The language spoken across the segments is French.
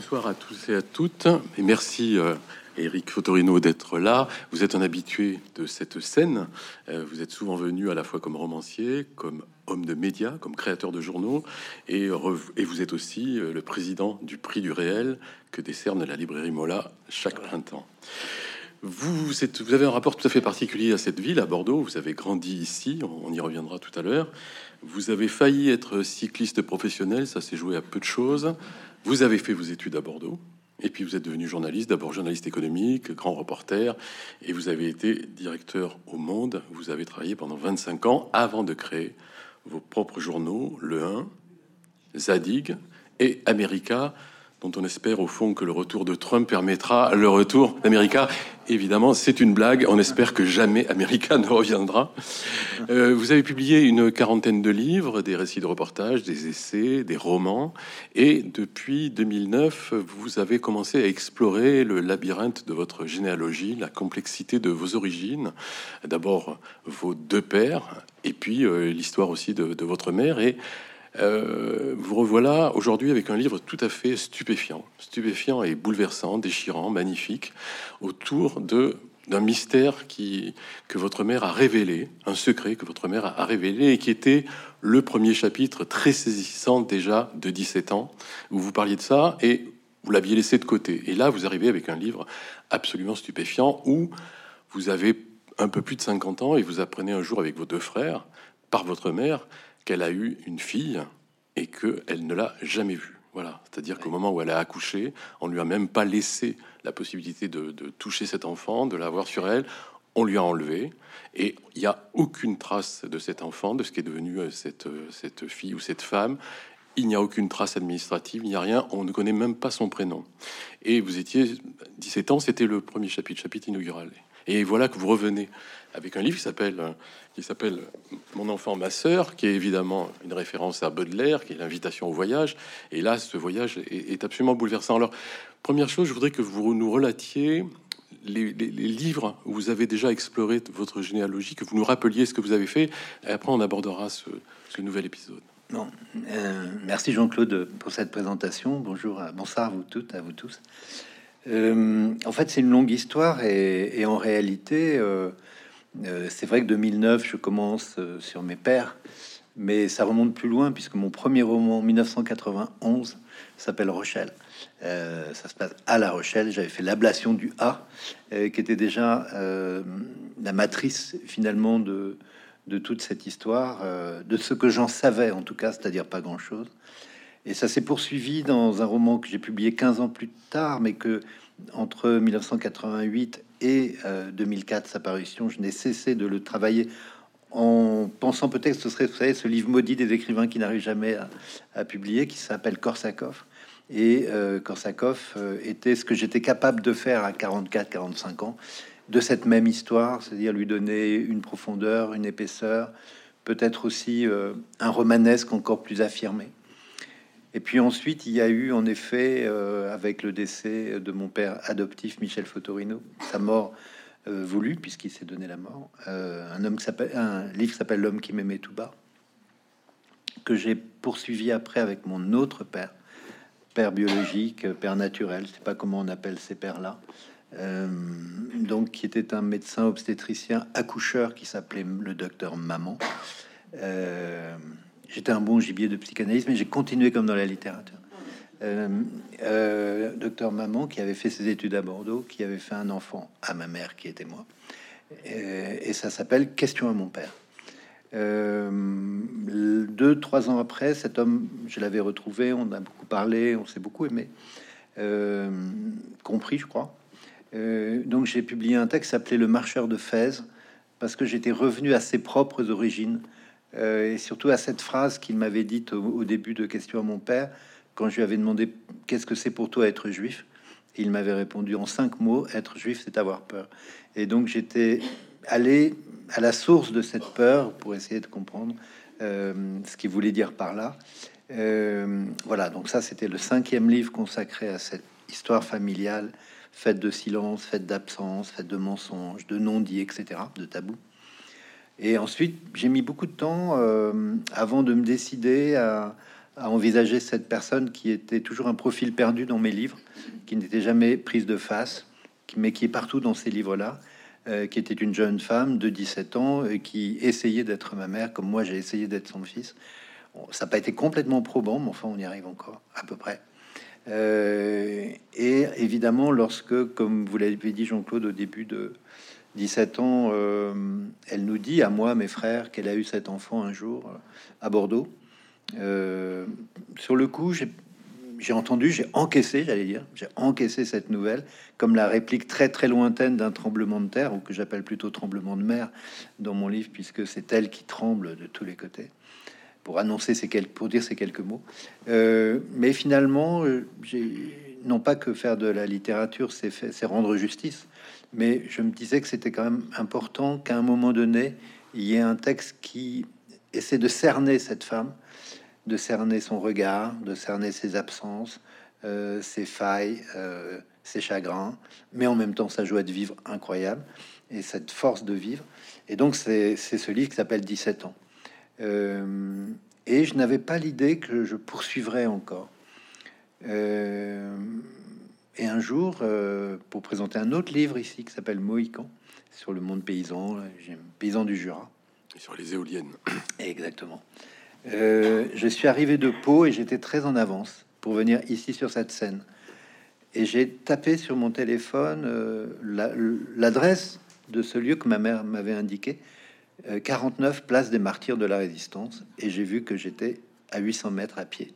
Bonsoir à tous et à toutes, et merci euh, Eric Fotorino d'être là. Vous êtes un habitué de cette scène. Euh, vous êtes souvent venu à la fois comme romancier, comme homme de médias, comme créateur de journaux, et, et vous êtes aussi euh, le président du Prix du Réel que décerne la librairie Mola chaque printemps. Vous, êtes, vous avez un rapport tout à fait particulier à cette ville, à Bordeaux. Vous avez grandi ici, on y reviendra tout à l'heure. Vous avez failli être cycliste professionnel, ça s'est joué à peu de choses. Vous avez fait vos études à Bordeaux, et puis vous êtes devenu journaliste, d'abord journaliste économique, grand reporter, et vous avez été directeur au Monde. Vous avez travaillé pendant 25 ans avant de créer vos propres journaux, Le 1, Zadig et America, dont on espère au fond que le retour de Trump permettra le retour d'América. Évidemment, c'est une blague. On espère que jamais América ne reviendra. Euh, vous avez publié une quarantaine de livres, des récits de reportages, des essais, des romans. Et depuis 2009, vous avez commencé à explorer le labyrinthe de votre généalogie, la complexité de vos origines. D'abord, vos deux pères, et puis euh, l'histoire aussi de, votre mère. Euh, vous revoilà aujourd'hui avec un livre tout à fait stupéfiant, stupéfiant et bouleversant, déchirant, magnifique, autour d'un mystère qui que votre mère a révélé, un secret que votre mère a révélé et qui était le premier chapitre très saisissant déjà de 17 ans où vous parliez de ça et vous l'aviez laissé de côté. Et là, vous arrivez avec un livre absolument stupéfiant où vous avez un peu plus de 50 ans et vous apprenez un jour avec vos deux frères, par votre mère, qu'elle a eu une fille et qu'elle ne l'a jamais vue. Voilà, c'est-à-dire qu'au moment où elle a accouché, on lui a même pas laissé la possibilité de, toucher cet enfant, de l'avoir sur elle. On lui a enlevé et il n'y a aucune trace de cet enfant, de ce qui est devenu euh, cette, euh, cette fille ou cette femme. Il n'y a aucune trace administrative, il n'y a rien, on ne connaît même pas son prénom. Et vous étiez 17 ans, c'était le premier chapitre, chapitre inaugural. Et voilà que vous revenez avec un livre qui s'appelle qui s'appelle Mon enfant, ma sœur, qui est évidemment une référence à Baudelaire, qui est l'invitation au voyage. Et là, ce voyage est, absolument bouleversant. Alors, première chose, je voudrais que vous nous relatiez les, livres où vous avez déjà exploré votre généalogie, que vous nous rappeliez ce que vous avez fait. Et après, on abordera ce, nouvel épisode. Non, euh, merci Jean-Claude pour cette présentation. Bonjour, bonsoir à vous toutes, à vous tous. Euh, en fait, c'est une longue histoire et, en réalité, euh, euh, c'est vrai que 2009, je commence sur mes pères, mais ça remonte plus loin puisque mon premier roman, 1991, s'appelle Rochelle. ça se passe à La Rochelle. J'avais fait l'ablation du A, qui était déjà la matrice finalement de, de toute cette histoire, de ce que j'en savais en tout cas, c'est-à-dire pas grand-chose. Et ça s'est poursuivi dans un roman que j'ai publié 15 ans plus tard, mais que entre 1988 et 2004, euh, sa parution, je n'ai cessé de le travailler en pensant peut-être que ce serait, ce livre maudit des écrivains qui n'arrivent jamais à, publier, qui s'appelle Korsakov. Et euh, Korsakov euh, était ce que j'étais capable de faire à 44-45 ans de cette même histoire, c'est-à-dire lui donner une profondeur, une épaisseur, peut-être aussi un romanesque encore plus affirmé. Et puis ensuite, il y a eu en effet, euh, avec le décès de mon père adoptif Michel Fotorino, sa mort euh, voulue puisqu'il s'est donné la mort, euh, un homme qui un livre s'appelle L'homme qui m'aimait tout bas, que j'ai poursuivi après avec mon autre père, père biologique, père naturel, je sais pas comment on appelle ces pères-là, donc qui était un médecin obstétricien accoucheur qui s'appelait le docteur Maman. J'étais un bon gibier de psychanalyse, mais j'ai continué comme dans la littérature. Euh, euh, docteur Maman, qui avait fait ses études à Bordeaux, qui avait fait un enfant à ma mère, qui était moi. Euh, et, ça s'appelle Question à mon père. deux, trois ans après, cet homme, je l'avais retrouvé, on a beaucoup parlé, on s'est beaucoup aimé, compris, je crois. donc j'ai publié un texte s'appelé Le marcheur de Fès, parce que j'étais revenu à ses propres origines euh, et surtout à cette phrase qu'il m'avait dite au, début de Question à mon père, quand je lui avais demandé qu'est-ce que c'est pour toi être juif? il m'avait répondu en cinq mots être juif, c'est avoir peur. Et donc j'étais allé à la source de cette peur pour essayer de comprendre euh, ce qu'il voulait dire par là. Euh, voilà, donc ça c'était le cinquième livre consacré à cette histoire familiale, faite de silence, faite d'absence, faite de mensonges, de non-dits, etc., de tabous. Et ensuite, j'ai mis beaucoup de temps euh, avant de me décider à, envisager cette personne qui était toujours un profil perdu dans mes livres, qui n'était jamais prise de face, mais qui est partout dans ces livres-là, euh, qui était une jeune femme de 17 ans et qui essayait d'être ma mère, comme moi j'ai essayé d'être son fils. ça n'a pas été complètement probant, mais enfin on y arrive encore, à peu près. Euh, et évidemment, lorsque, comme vous l'avez dit Jean-Claude au début de 17 ans, euh, elle nous dit à moi, mes frères, qu'elle a eu cet enfant un jour à Bordeaux. sur le coup, j'ai entendu, j'ai encaissé, j'allais dire, j'ai encaissé cette nouvelle comme la réplique très très lointaine d'un tremblement de terre, ou que j'appelle plutôt tremblement de mer dans mon livre, puisque c'est elle qui tremble de tous les côtés pour annoncer ces quelques, pour dire ces quelques mots. Euh, mais finalement, euh, non pas que faire de la littérature, c'est rendre justice, mais je me disais que c'était quand même important qu'à un moment donné, il y ait un texte qui essaie de cerner cette femme de cerner son regard, de cerner ses absences, euh, ses failles, euh, ses chagrins, mais en même temps sa joie de vivre incroyable et cette force de vivre. Et donc c'est ce livre qui s'appelle 17 ans. Euh, et je n'avais pas l'idée que je poursuivrais encore. Et un jour, pour présenter un autre livre ici qui s'appelle Mohican, sur le monde paysan, paysan du Jura. Et sur les éoliennes. Exactement. Euh, je suis arrivé de Pau et j'étais très en avance pour venir ici sur cette scène. Et j'ai tapé sur mon téléphone euh, l'adresse de ce lieu que ma mère m'avait indiqué, 49 euh, place des Martyrs de la Résistance, et j'ai vu que j'étais à 800 mètres à pied.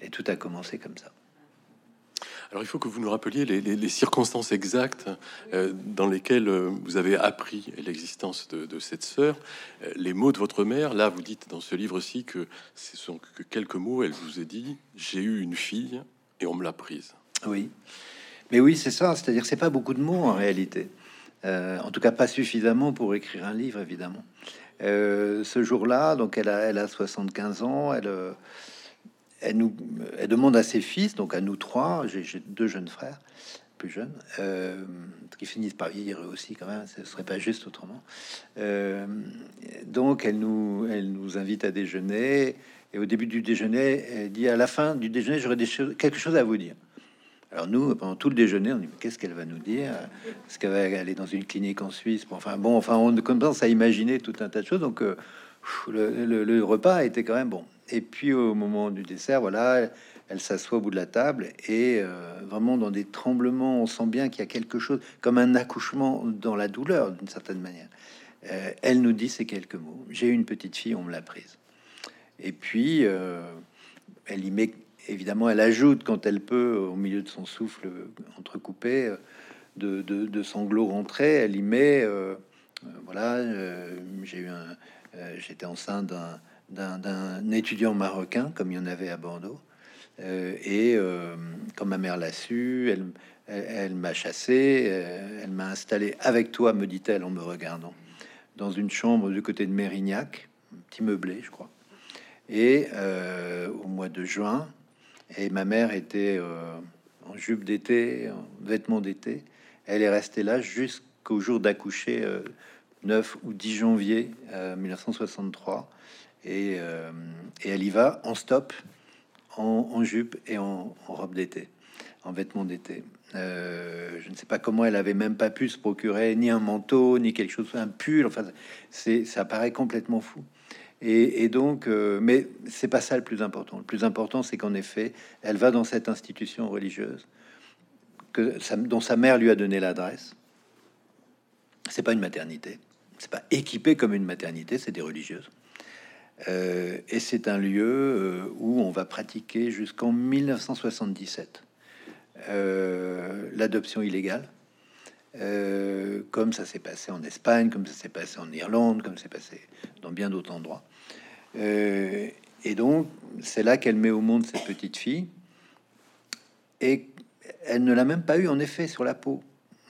Et tout a commencé comme ça. Alors il faut que vous nous rappeliez les, circonstances exactes euh, dans lesquelles euh, vous avez appris l'existence de, cette sœur. Euh, les mots de votre mère, là vous dites dans ce livre-ci que ce sont que quelques mots, elle vous a dit « j'ai eu une fille et on me l'a prise ». Oui, mais oui c'est ça, c'est-à-dire c'est pas beaucoup de mots en réalité. en tout cas pas suffisamment pour écrire un livre évidemment. ce jour-là, donc elle a, elle a 75 ans, elle elle, nous, elle demande à ses fils, donc à nous trois, j'ai deux jeunes frères, plus jeunes, euh, qui finissent par vieillir aussi quand même, ce serait pas juste autrement. Euh, donc elle nous, elle nous invite à déjeuner, et au début du déjeuner, elle dit à la fin du déjeuner, j'aurais quelque chose à vous dire. Alors nous, pendant tout le déjeuner, on dit qu'est-ce qu'elle va nous dire? Est-ce qu'elle va aller dans une clinique en Suisse? Enfin bon, enfin on commence à imaginer tout un tas de choses. Donc euh, le, repas était quand même bon. Et puis au moment du dessert, voilà, elle s'assoit au bout de la table et euh, vraiment dans des tremblements, on sent bien qu'il y a quelque chose comme un accouchement dans la douleur d'une certaine manière. Euh, elle nous dit ces quelques mots. J'ai une petite fille, on me l'a prise. Et puis euh, elle y met évidemment, elle ajoute quand elle peut, au milieu de son souffle entrecoupé, de, de, sanglots rentrés, elle y met, voilà, j'ai eu un, j'étais enceinte d'un d'un étudiant marocain, comme il y en avait à Bordeaux. Euh, et euh, quand ma mère l'a su, elle, elle, m'a chassé, euh, elle m'a installé avec toi, me dit-elle en me regardant, dans une chambre du côté de Mérignac, un petit meublé, je crois. Et au mois de juin, et ma mère était en jupe d'été, en vêtements d'été, elle est restée là jusqu'au jour d'accoucher, 9 ou 10 janvier 1963. Euh, et, elle y va en stop, en, jupe et en, robe d'été, en vêtements d'été. Euh, je ne sais pas comment elle avait même pas pu se procurer ni un manteau, ni quelque chose, un pull. Enfin, c'est, ça paraît complètement fou. Et, donc, euh, mais c'est pas ça le plus important. Le plus important, c'est qu'en effet, elle va dans cette institution religieuse que dont sa mère lui a donné l'adresse. C'est pas une maternité. C'est pas équipé comme une maternité. C'est des religieuses. Euh, et c'est un lieu euh, où on va pratiquer jusqu'en 1977 euh, l'adoption illégale, comme ça s'est passé en Espagne, comme ça s'est passé en Irlande, comme c'est passé dans bien d'autres endroits. et donc, c'est là qu'elle met au monde cette petite fille. Et elle ne l'a même pas eu en effet sur la peau.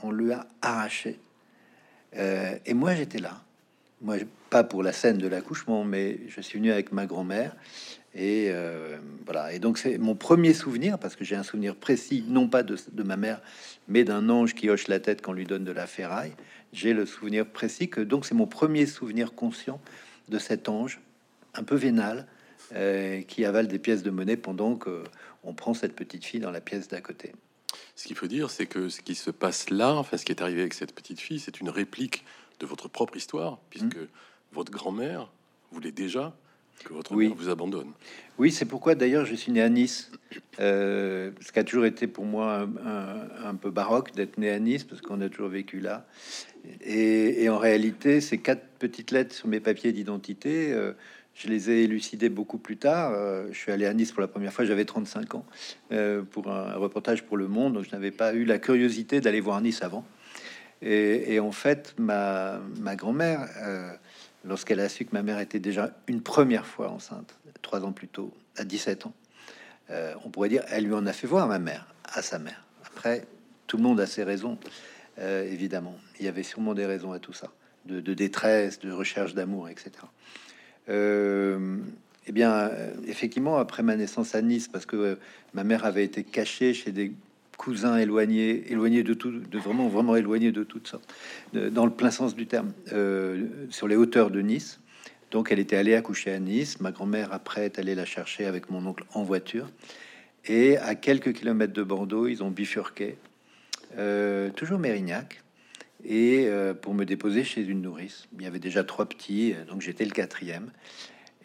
On lui a arraché. et moi, j'étais là moi, pas pour la scène de l'accouchement, mais je suis venu avec ma grand-mère. Et euh, voilà. Et donc, c'est mon premier souvenir, parce que j'ai un souvenir précis, non pas de, ma mère, mais d'un ange qui hoche la tête quand on lui donne de la ferraille. J'ai le souvenir précis que donc c'est mon premier souvenir conscient de cet ange, un peu vénal, qui avale des pièces de monnaie pendant que on prend cette petite fille dans la pièce d'à côté. Ce qu'il faut dire, c'est que ce qui se passe là, enfin ce qui est arrivé avec cette petite fille, c'est une réplique de votre propre histoire, puisque mmh. Votre grand-mère voulait déjà que votre mère vous abandonne. Oui, c'est pourquoi d'ailleurs je suis né à Nice. Euh, ce qui a toujours été pour moi un, peu baroque d'être né à Nice, parce qu'on a toujours vécu là. Et, en réalité, ces quatre petites lettres sur mes papiers d'identité, euh, je les ai élucidées beaucoup plus tard. Euh, je suis allé à Nice pour la première fois, j'avais 35 ans, pour un reportage pour Le Monde, donc je n'avais pas eu la curiosité d'aller voir Nice avant. Et, en fait, ma, ma grand-mère lorsqu'elle a su que ma mère était déjà une première fois enceinte, trois ans plus tôt, à 17 ans. Euh, on pourrait dire, elle lui en a fait voir ma mère, à sa mère. Après, tout le monde a ses raisons, euh, évidemment. Il y avait sûrement des raisons à tout ça, de, détresse, de recherche d'amour, etc. Euh, eh bien, effectivement, après ma naissance à Nice, parce que ma mère avait été cachée chez des cousin éloigné, éloigné de tout, de vraiment, vraiment éloigné de toutes sortes, dans le plein sens du terme, euh, sur les hauteurs de Nice. Donc, elle était allée accoucher à Nice. Ma grand-mère, après, est allée la chercher avec mon oncle en voiture. Et à quelques kilomètres de Bordeaux, ils ont bifurqué, euh, toujours Mérignac, et euh, pour me déposer chez une nourrice. Il y avait déjà trois petits, donc j'étais le quatrième.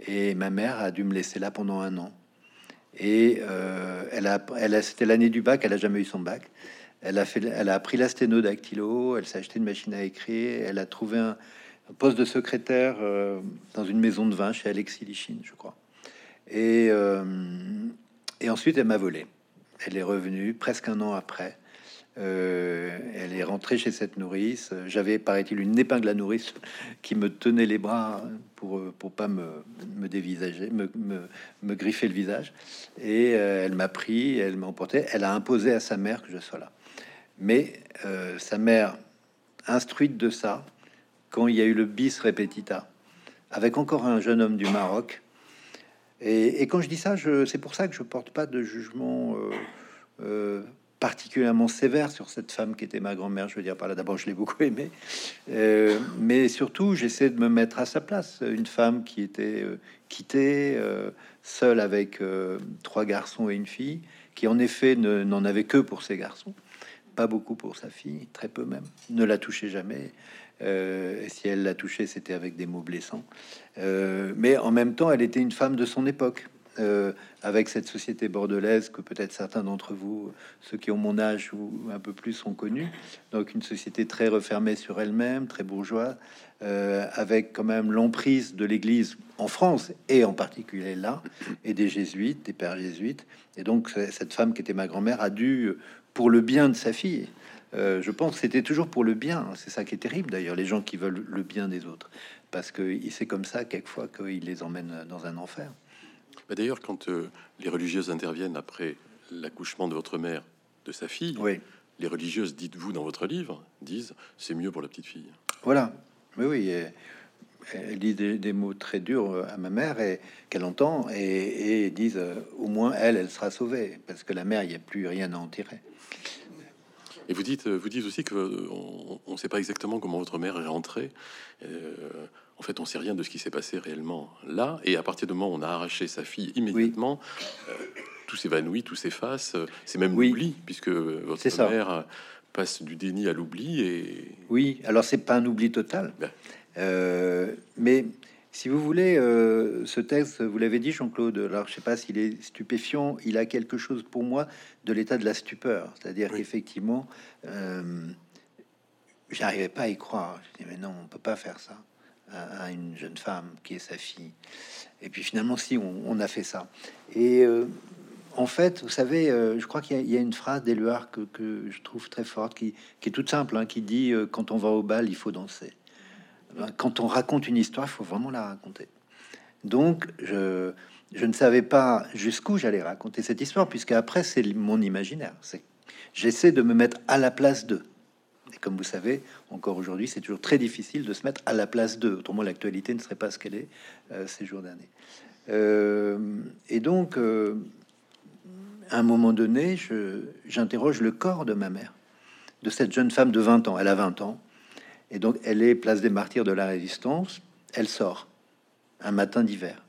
Et ma mère a dû me laisser là pendant un an. Et euh, elle a, c'était l'année du bac, elle a jamais eu son bac. Elle a fait, elle a appris la sténodactylo, elle s'est acheté une machine à écrire, elle a trouvé un, poste de secrétaire euh, dans une maison de vin chez Alexis Lichine, je crois. Et, euh, et ensuite, elle m'a volé. Elle est revenue presque un an après. Euh, elle est rentrée chez cette nourrice. J'avais, paraît-il, une épingle à nourrice qui me tenait les bras pour pour pas me, me dévisager, me, me, griffer le visage. Et euh, elle m'a pris, elle m'a emporté. Elle a imposé à sa mère que je sois là. Mais euh, sa mère, instruite de ça, quand il y a eu le bis repetita, avec encore un jeune homme du Maroc. Et, quand je dis ça, c'est pour ça que je porte pas de jugement particulièrement sévère sur cette femme qui était ma grand-mère. Je veux dire par là, d'abord, je l'ai beaucoup aimée, euh, mais surtout, j'essaie de me mettre à sa place. Une femme qui était euh, quittée, euh, seule avec trois garçons et une fille, qui en effet n'en avait que pour ses garçons, pas beaucoup pour sa fille, très peu même, ne la touchait jamais. et si elle l'a touchée, c'était avec des mots blessants. mais en même temps, elle était une femme de son époque. Euh, avec cette société bordelaise que peut-être certains d'entre vous, ceux qui ont mon âge ou un peu plus, ont connu. Donc une société très refermée sur elle-même, très bourgeoise, euh, avec quand même l'emprise de l'Église en France et en particulier là, et des jésuites, des pères jésuites. Et donc cette femme qui était ma grand-mère a dû, pour le bien de sa fille, euh, je pense que c'était toujours pour le bien. C'est ça qui est terrible d'ailleurs, les gens qui veulent le bien des autres, parce que c'est comme ça quelquefois qu'il les emmène dans un enfer. Bah, d'ailleurs, quand euh, les religieuses interviennent après l'accouchement de votre mère, de sa fille, les religieuses, dites-vous dans votre livre, disent c'est mieux pour la petite fille. Voilà, oui, oui. Elle, dit des, mots très durs euh, à ma mère et qu'elle entend et, disent euh, au moins elle, elle sera sauvée parce que la mère, il n'y a plus rien à en tirer. Et vous dites, vous dites aussi que on ne sait pas exactement comment votre mère est rentrée. En fait, on sait rien de ce qui s'est passé réellement là. Et à partir du moment où on a arraché sa fille immédiatement, euh, tout s'évanouit, tout s'efface. C'est même l'oubli, puisque votre mère passe du déni à l'oubli. Et... Oui, alors c'est pas un oubli total. Ben. Euh, mais si vous voulez, euh, ce texte, vous l'avez dit, Jean-Claude, alors je sais pas s'il est stupéfiant, il a quelque chose pour moi de l'état de la stupeur. C'est-à-dire qu'effectivement, j'arrivais pas à y croire. Je dis, mais non, on peut pas faire ça à, une jeune femme qui est sa fille. Et puis finalement, si on, a fait ça. Et euh, en fait, vous savez, euh, je crois qu'il y, a une phrase d'Éluard que, je trouve très forte, qui, est toute simple, hein, qui dit euh, quand on va au bal, il faut danser. Ben, quand on raconte une histoire, il faut vraiment la raconter. Donc, je, je ne savais pas jusqu'où j'allais raconter cette histoire, puisque après, c'est mon imaginaire. J'essaie de me mettre à la place d'eux. Et comme vous savez, encore aujourd'hui, c'est toujours très difficile de se mettre à la place d'eux. Autrement, l'actualité ne serait pas ce qu'elle est euh, ces jours d'année. Euh, et donc, euh, à un moment donné, j'interroge le corps de ma mère, de cette jeune femme de 20 ans. Elle a 20 ans. Et donc, elle est place des martyrs de la résistance. Elle sort un matin d'hiver.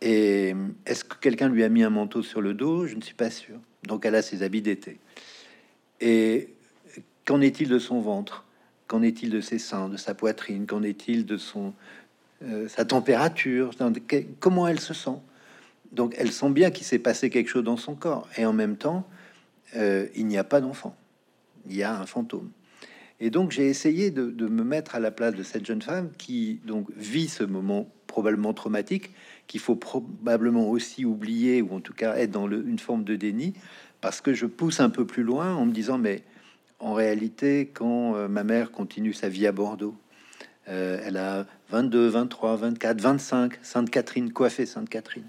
Et est-ce que quelqu'un lui a mis un manteau sur le dos? Je ne suis pas sûr. Donc elle a ses habits d'été. Et qu'en est-il de son ventre? Qu'en est-il de ses seins, de sa poitrine? Qu'en est-il de son euh, sa température? Comment elle se sent? Donc elle sent bien qu'il s'est passé quelque chose dans son corps. Et en même temps, euh, il n'y a pas d'enfant. Il y a un fantôme. Et donc j'ai essayé de, me mettre à la place de cette jeune femme qui donc vit ce moment probablement traumatique, qu'il faut probablement aussi oublier ou en tout cas être dans une forme de déni, parce que je pousse un peu plus loin en me disant mais en réalité quand euh, ma mère continue sa vie à Bordeaux, euh, elle a 22, 23, 24, 25, Sainte-Catherine, coiffée Sainte-Catherine.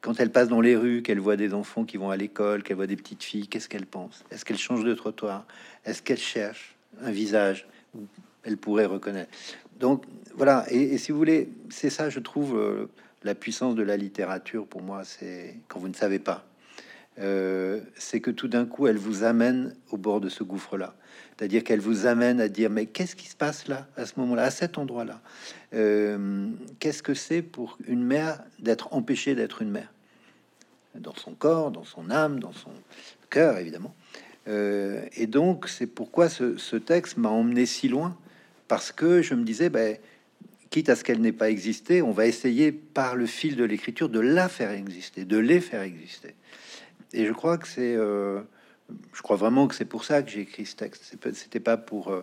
Quand elle passe dans les rues, qu'elle voit des enfants qui vont à l'école, qu'elle voit des petites filles, qu'est-ce qu'elle pense? Est-ce qu'elle change de trottoir? Est-ce qu'elle cherche un visage où elle pourrait reconnaître? Donc voilà, et, si vous voulez, c'est ça, je trouve, euh, la puissance de la littérature. Pour moi, c'est quand vous ne savez pas. Euh, c'est que tout d'un coup, elle vous amène au bord de ce gouffre-là. C'est-à-dire qu'elle vous amène à dire, mais qu'est-ce qui se passe là, à ce moment-là, à cet endroit-là euh, Qu'est-ce que c'est pour une mère d'être empêchée d'être une mère? Dans son corps, dans son âme, dans son cœur, évidemment. Euh, et donc, c'est pourquoi ce, texte m'a emmené si loin, parce que je me disais, ben, quitte à ce qu'elle n'ait pas existé, on va essayer par le fil de l'écriture de la faire exister, de les faire exister. Et je crois que c'est, euh, je crois vraiment que c'est pour ça que j'ai écrit ce texte. C'était pas pour euh,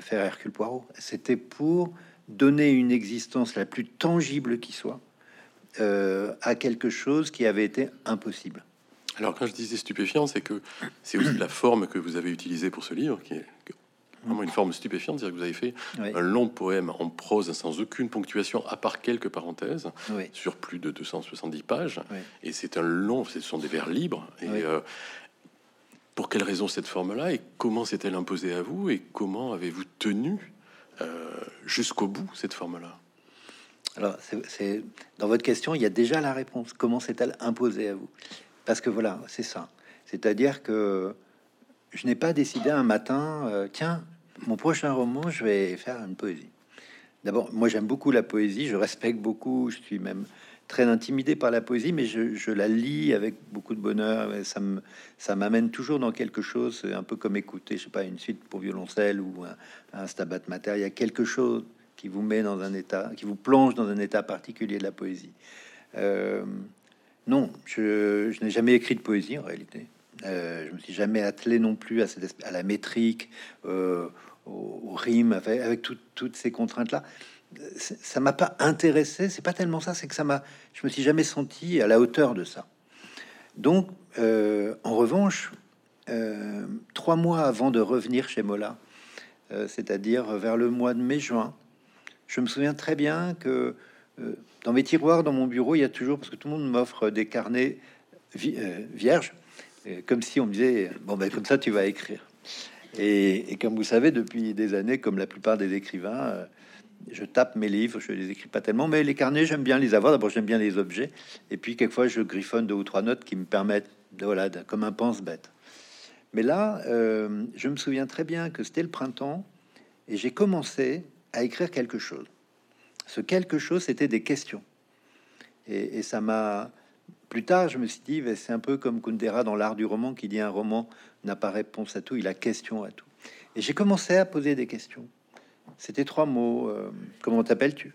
faire Hercule Poirot, c'était pour donner une existence la plus tangible qui soit à quelque chose qui avait été impossible. Alors, quand je disais stupéfiant, c'est que c'est aussi la forme que vous avez utilisée pour ce livre, qui est vraiment une forme stupéfiante. C'est-à-dire que vous avez fait un long poème en prose sans aucune ponctuation, à part quelques parenthèses, sur plus de 270 pages. Et c'est un long, ce sont des vers libres. Et euh, pour quelle raison cette forme-là Et comment s'est-elle imposée à vous Et comment avez-vous tenu euh, jusqu'au bout cette forme-là? Alors, c'est dans votre question, il y a déjà la réponse. Comment s'est-elle imposée à vous? Parce que voilà, c'est ça. C'est-à-dire que je n'ai pas décidé un matin, euh, tiens, mon prochain roman, je vais faire une poésie. D'abord, moi j'aime beaucoup la poésie, je respecte beaucoup, je suis même très intimidé par la poésie, mais je, la lis avec beaucoup de bonheur. Ça me, ça m'amène toujours dans quelque chose, un peu comme écouter, je sais pas, une suite pour violoncelle ou un, stabat mater. Il y a quelque chose qui vous met dans un état, qui vous plonge dans un état particulier de la poésie. Euh, non, je, n'ai jamais écrit de poésie en réalité. Euh, je me suis jamais attelé non plus à, à la métrique, euh, au, rime, avec, toutes ces contraintes-là. Ça m'a pas intéressé. C'est pas tellement ça, c'est que ça m'a. Je me suis jamais senti à la hauteur de ça. Donc, euh, en revanche, trois mois avant de revenir chez Mola, c'est-à-dire vers le mois de mai-juin, je me souviens très bien que dans mes tiroirs, dans mon bureau, il y a toujours, parce que tout le monde m'offre des carnets euh, vierges, comme si on me disait, bon, ben, comme ça, tu vas écrire. Et, comme vous savez, depuis des années, comme la plupart des écrivains, euh, je tape mes livres, je les écris pas tellement, mais les carnets, j'aime bien les avoir. D'abord, j'aime bien les objets, et puis quelquefois, je griffonne deux ou trois notes qui me permettent, de, voilà, comme un pense-bête. Mais là, euh, je me souviens très bien que c'était le printemps, et j'ai commencé à écrire quelque chose. Ce quelque chose, c'était des questions. Et, ça m'a... Plus tard, je me suis dit, c'est un peu comme Kundera dans l'art du roman qui dit un roman n'a pas réponse à tout, il a question à tout. Et j'ai commencé à poser des questions. C'était trois mots. Euh, comment t'appelles-tu?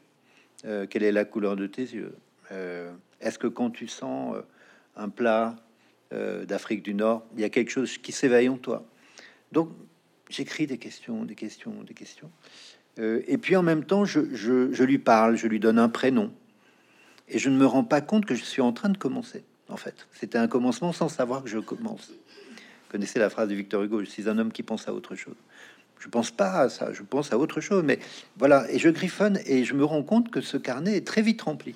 Euh, Quelle est la couleur de tes yeux? Euh, Est-ce que quand tu sens un plat d'Afrique du Nord, il y a quelque chose qui s'éveille en toi? Donc, j'écris des questions, des questions, des questions. Et puis en même temps, je, lui parle, je lui donne un prénom. Et je ne me rends pas compte que je suis en train de commencer, en fait. C'était un commencement sans savoir que je commence. Connaissez la phrase de Victor Hugo, je suis un homme qui pense à autre chose. Je pense pas à ça, je pense à autre chose. Mais voilà, et je griffonne et je me rends compte que ce carnet est très vite rempli.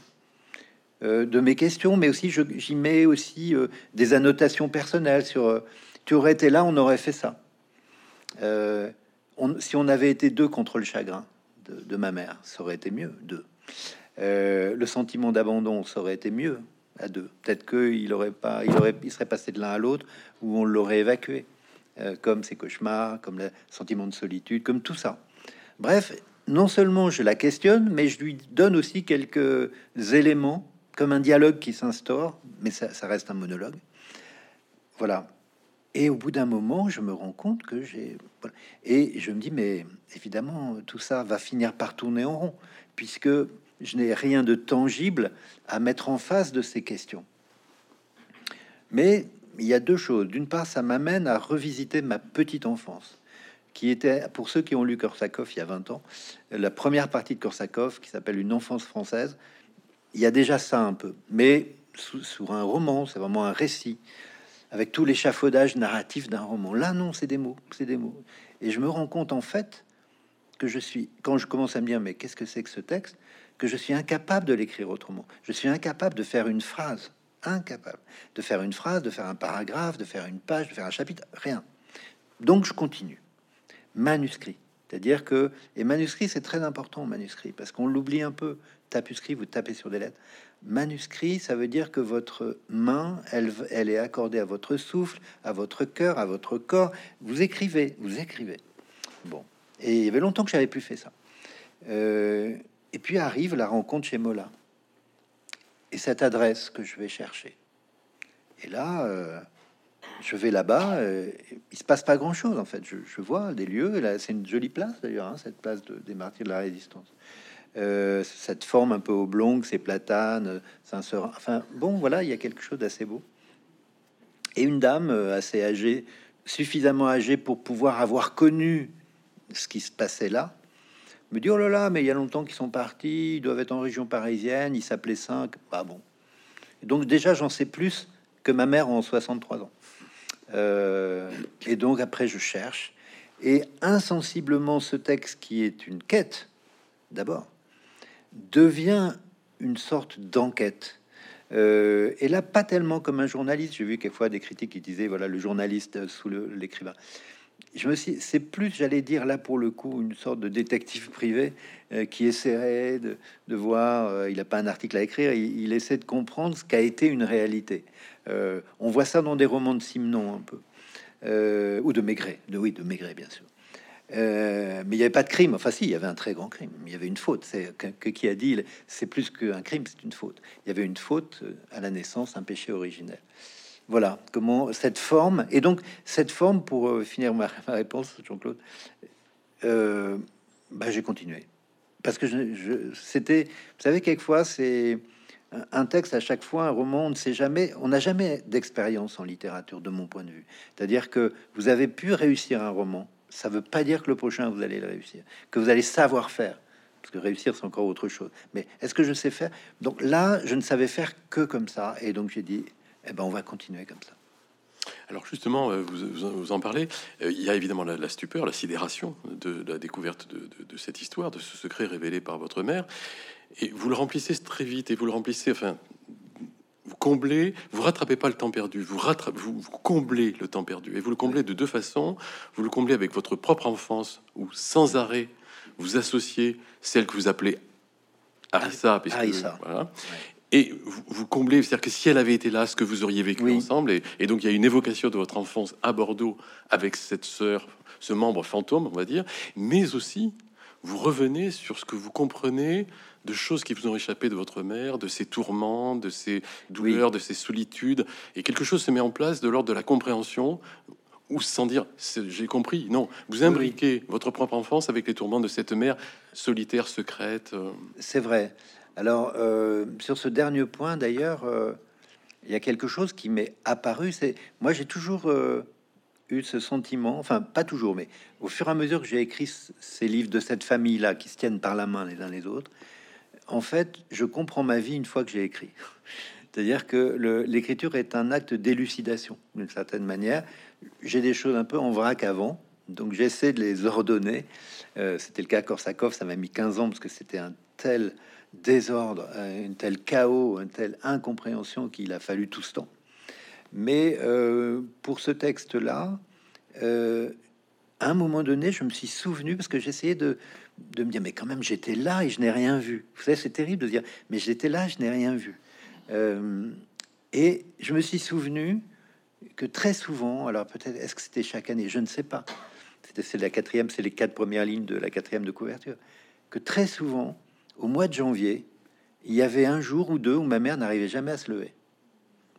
Euh, de mes questions, mais aussi j'y mets aussi euh, des annotations personnelles sur tu aurais été là, on aurait fait ça si on avait été deux contre le chagrin de, ma mère, ça aurait été mieux, deux. Euh, le sentiment d'abandon, ça aurait été mieux à deux. Peut-être qu'il aurait pas, il aurait, serait passé de l'un à l'autre, ou on l'aurait évacué, euh, comme ses cauchemars, comme le sentiment de solitude, comme tout ça. Bref, non seulement je la questionne, mais je lui donne aussi quelques éléments comme un dialogue qui s'instaure, mais ça, ça reste un monologue. Voilà. Et au bout d'un moment, je me rends compte que j'ai... Et je me dis, mais évidemment, tout ça va finir par tourner en rond, puisque je n'ai rien de tangible à mettre en face de ces questions. Mais il y a deux choses. D'une part, ça m'amène à revisiter ma petite enfance, qui était, pour ceux qui ont lu Korsakov il y a 20 ans, la première partie de Korsakov, qui s'appelle Une enfance française. Il y a déjà ça un peu, mais sur un roman, c'est vraiment un récit, avec tout l'échafaudage narratif d'un roman. Là, non, c'est des mots, c'est des mots. Et je me rends compte, en fait, que je suis, quand je commence à me dire, mais qu'est-ce que c'est que ce texte, que je suis incapable de l'écrire autrement. Je suis incapable de faire une phrase incapable de faire une phrase, de faire un paragraphe, de faire une page, de faire un chapitre, rien. Donc je continue. Manuscrit. C'est-à-dire que, et manuscrit, c'est très important, manuscrit, parce qu'on l'oublie un peu. Tapuscrit, vous tapez sur des lettres. Manuscrit, ça veut dire que votre main, elle, est accordée à votre souffle, à votre cœur, à votre corps. Vous écrivez, vous écrivez. Bon. Et il y avait longtemps que j'avais plus fait ça. Euh, et puis arrive la rencontre chez Mola et cette adresse que je vais chercher. Et là, euh, je vais là-bas, euh, il se passe pas grand-chose en fait. Je, vois des lieux, là c'est une jolie place d'ailleurs, hein, cette place de, des martyrs de la résistance. Euh, cette forme un peu oblongue, ces platanes, Saint-Seurin. Enfin bon, voilà, il y a quelque chose d'assez beau. Et une dame assez âgée, suffisamment âgée pour pouvoir avoir connu ce qui se passait là, me dit oh là là, mais il y a longtemps qu'ils sont partis, ils doivent être en région parisienne, ils s'appelaient 5. Bah bon. donc déjà, j'en sais plus que ma mère en 63 ans. Euh, et donc après, je cherche. Et insensiblement, ce texte qui est une quête, d'abord, devient une sorte d'enquête. Euh, et là, pas tellement comme un journaliste. J'ai vu quelquefois des critiques qui disaient voilà le journaliste sous l'écrivain je me suis, c'est plus, j'allais dire là pour le coup, une sorte de détective privé euh, qui essaierait de, voir. Euh, il n'a pas un article à écrire, il, essaie de comprendre ce qu'a été une réalité. Euh, on voit ça dans des romans de Simon un peu, ou de Maigret, de oui, de Maigret bien sûr. mais il n'y avait pas de crime. Enfin, si, il y avait un très grand crime. Il y avait une faute. C'est que, qui a dit c'est plus qu'un crime, c'est une faute. Il y avait une faute à la naissance, un péché originel. Voilà comment cette forme, et donc cette forme, pour euh, finir ma, réponse, Jean-Claude, euh, bah, j'ai continué. Parce que je, c'était, vous savez, quelquefois, c'est un texte à chaque fois, un roman, on ne sait jamais, on n'a jamais d'expérience en littérature, de mon point de vue. C'est-à-dire que vous avez pu réussir un roman, ça veut pas dire que le prochain, vous allez le réussir, que vous allez savoir faire. Parce que réussir, c'est encore autre chose. Mais est-ce que je sais faire? Donc là, je ne savais faire que comme ça. Et donc j'ai dit, eh ben, on va continuer comme ça. Alors justement, euh, vous, en parlez, euh, il y a évidemment la, stupeur, la sidération de, la découverte de, cette histoire, de ce secret révélé par votre mère, et vous le remplissez très vite, et vous le remplissez, enfin, vous comblez, vous rattrapez pas le temps perdu, vous, rattrapez, vous, comblez le temps perdu, et vous le comblez de deux façons, vous le comblez avec votre propre enfance, où sans arrêt, vous associez celle que vous appelez Arissa, puisque, Voilà, et vous, comblez, c'est-à-dire que si elle avait été là, ce que vous auriez vécu ensemble, et, donc il y a une évocation de votre enfance à Bordeaux avec cette sœur, ce membre fantôme, on va dire, mais aussi vous revenez sur ce que vous comprenez de choses qui vous ont échappé de votre mère, de ses tourments, de ses douleurs, de ses solitudes, et quelque chose se met en place de l'ordre de la compréhension, ou sans dire j'ai compris. Non, vous imbriquez votre propre enfance avec les tourments de cette mère solitaire, secrète. Euh. C'est vrai. Alors, euh, sur ce dernier point, d'ailleurs, euh, il y a quelque chose qui m'est apparu. C'est moi, j'ai toujours euh, eu ce sentiment, enfin pas toujours, mais au fur et à mesure que j'ai écrit ces livres de cette famille-là qui se tiennent par la main les uns les autres, en fait, je comprends ma vie une fois que j'ai écrit. C'est-à-dire que l'écriture est un acte d'élucidation d'une certaine manière. J'ai des choses un peu en vrac avant, donc j'essaie de les ordonner. c'était le cas à Korsakov, ça m'a mis 15 ans parce que c'était un tel désordre, un tel chaos, une telle incompréhension qu'il a fallu tout ce temps. Mais euh, pour ce texte-là, euh, à un moment donné, je me suis souvenu, parce que j'essayais de, de, me dire, mais quand même, j'étais là et je n'ai rien vu. Vous savez, c'est terrible de dire, mais j'étais là, je n'ai rien vu. Euh, et je me suis souvenu que très souvent, alors peut-être, est-ce que c'était chaque année, je ne sais pas. C'était c'est la quatrième, c'est les quatre premières lignes de la quatrième de couverture. Que très souvent, au mois de janvier, il y avait un jour ou deux où ma mère n'arrivait jamais à se lever.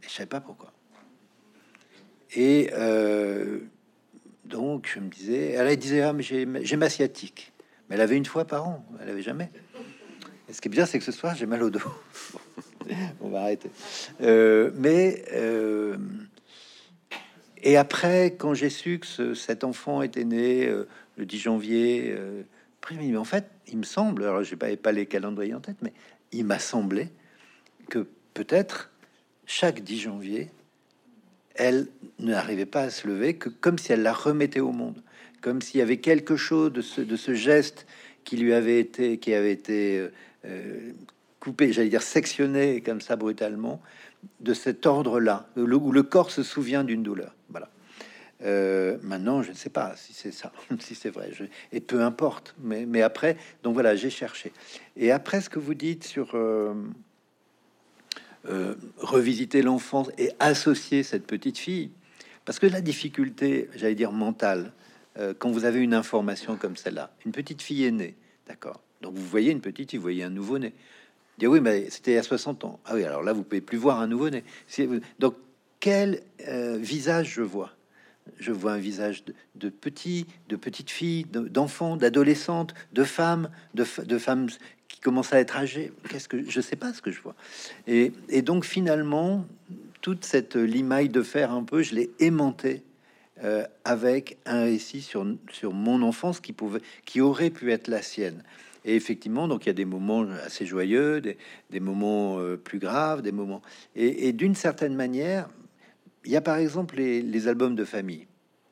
Et je savais pas pourquoi. Et euh, donc, je me disais, elle disait, ah, j'ai ma sciatique. Mais elle avait une fois par an, elle avait jamais. Et ce qui est bien, c'est que ce soir, j'ai mal au dos. On va arrêter. Euh, mais euh, et après, quand j'ai su que cet enfant était né le 10 janvier, mais en fait, il me semble, alors je n'ai pas les calendriers en tête, mais il m'a semblé que peut-être chaque 10 janvier, elle n'arrivait pas à se lever, que comme si elle la remettait au monde, comme s'il y avait quelque chose de ce, geste qui lui avait été, qui avait été euh, coupé, j'allais dire sectionné comme ça brutalement, de cet ordre-là, où le corps se souvient d'une douleur. Euh, maintenant, je ne sais pas si c'est ça, si c'est vrai, et peu importe. Mais, après, donc voilà, j'ai cherché. Et après, ce que vous dites sur euh, revisiter l'enfance et associer cette petite fille, parce que la difficulté, j'allais dire mentale, quand vous avez une information comme celle-là, une petite fille est née, d'accord? Donc vous voyez une petite, vous voyez un nouveau-né. Dire oui, mais c'était à 60 ans. Ah oui, alors là, vous pouvez plus voir un nouveau-né. Donc, quel euh, visage je vois? Je vois un visage de, de petit, de petite fille, d'enfant, d'adolescente, de femme, de, femmes qui commencent à être âgées. Qu'est-ce que je sais pas ce que je vois. Et, donc finalement, toute cette limaille de fer un peu, je l'ai aimanté euh, avec un récit sur, sur mon enfance qui pouvait, qui aurait pu être la sienne. Et effectivement, donc il y a des moments assez joyeux, des, moments euh, plus graves, des moments. Et, d'une certaine manière, il y a par exemple les, albums de famille.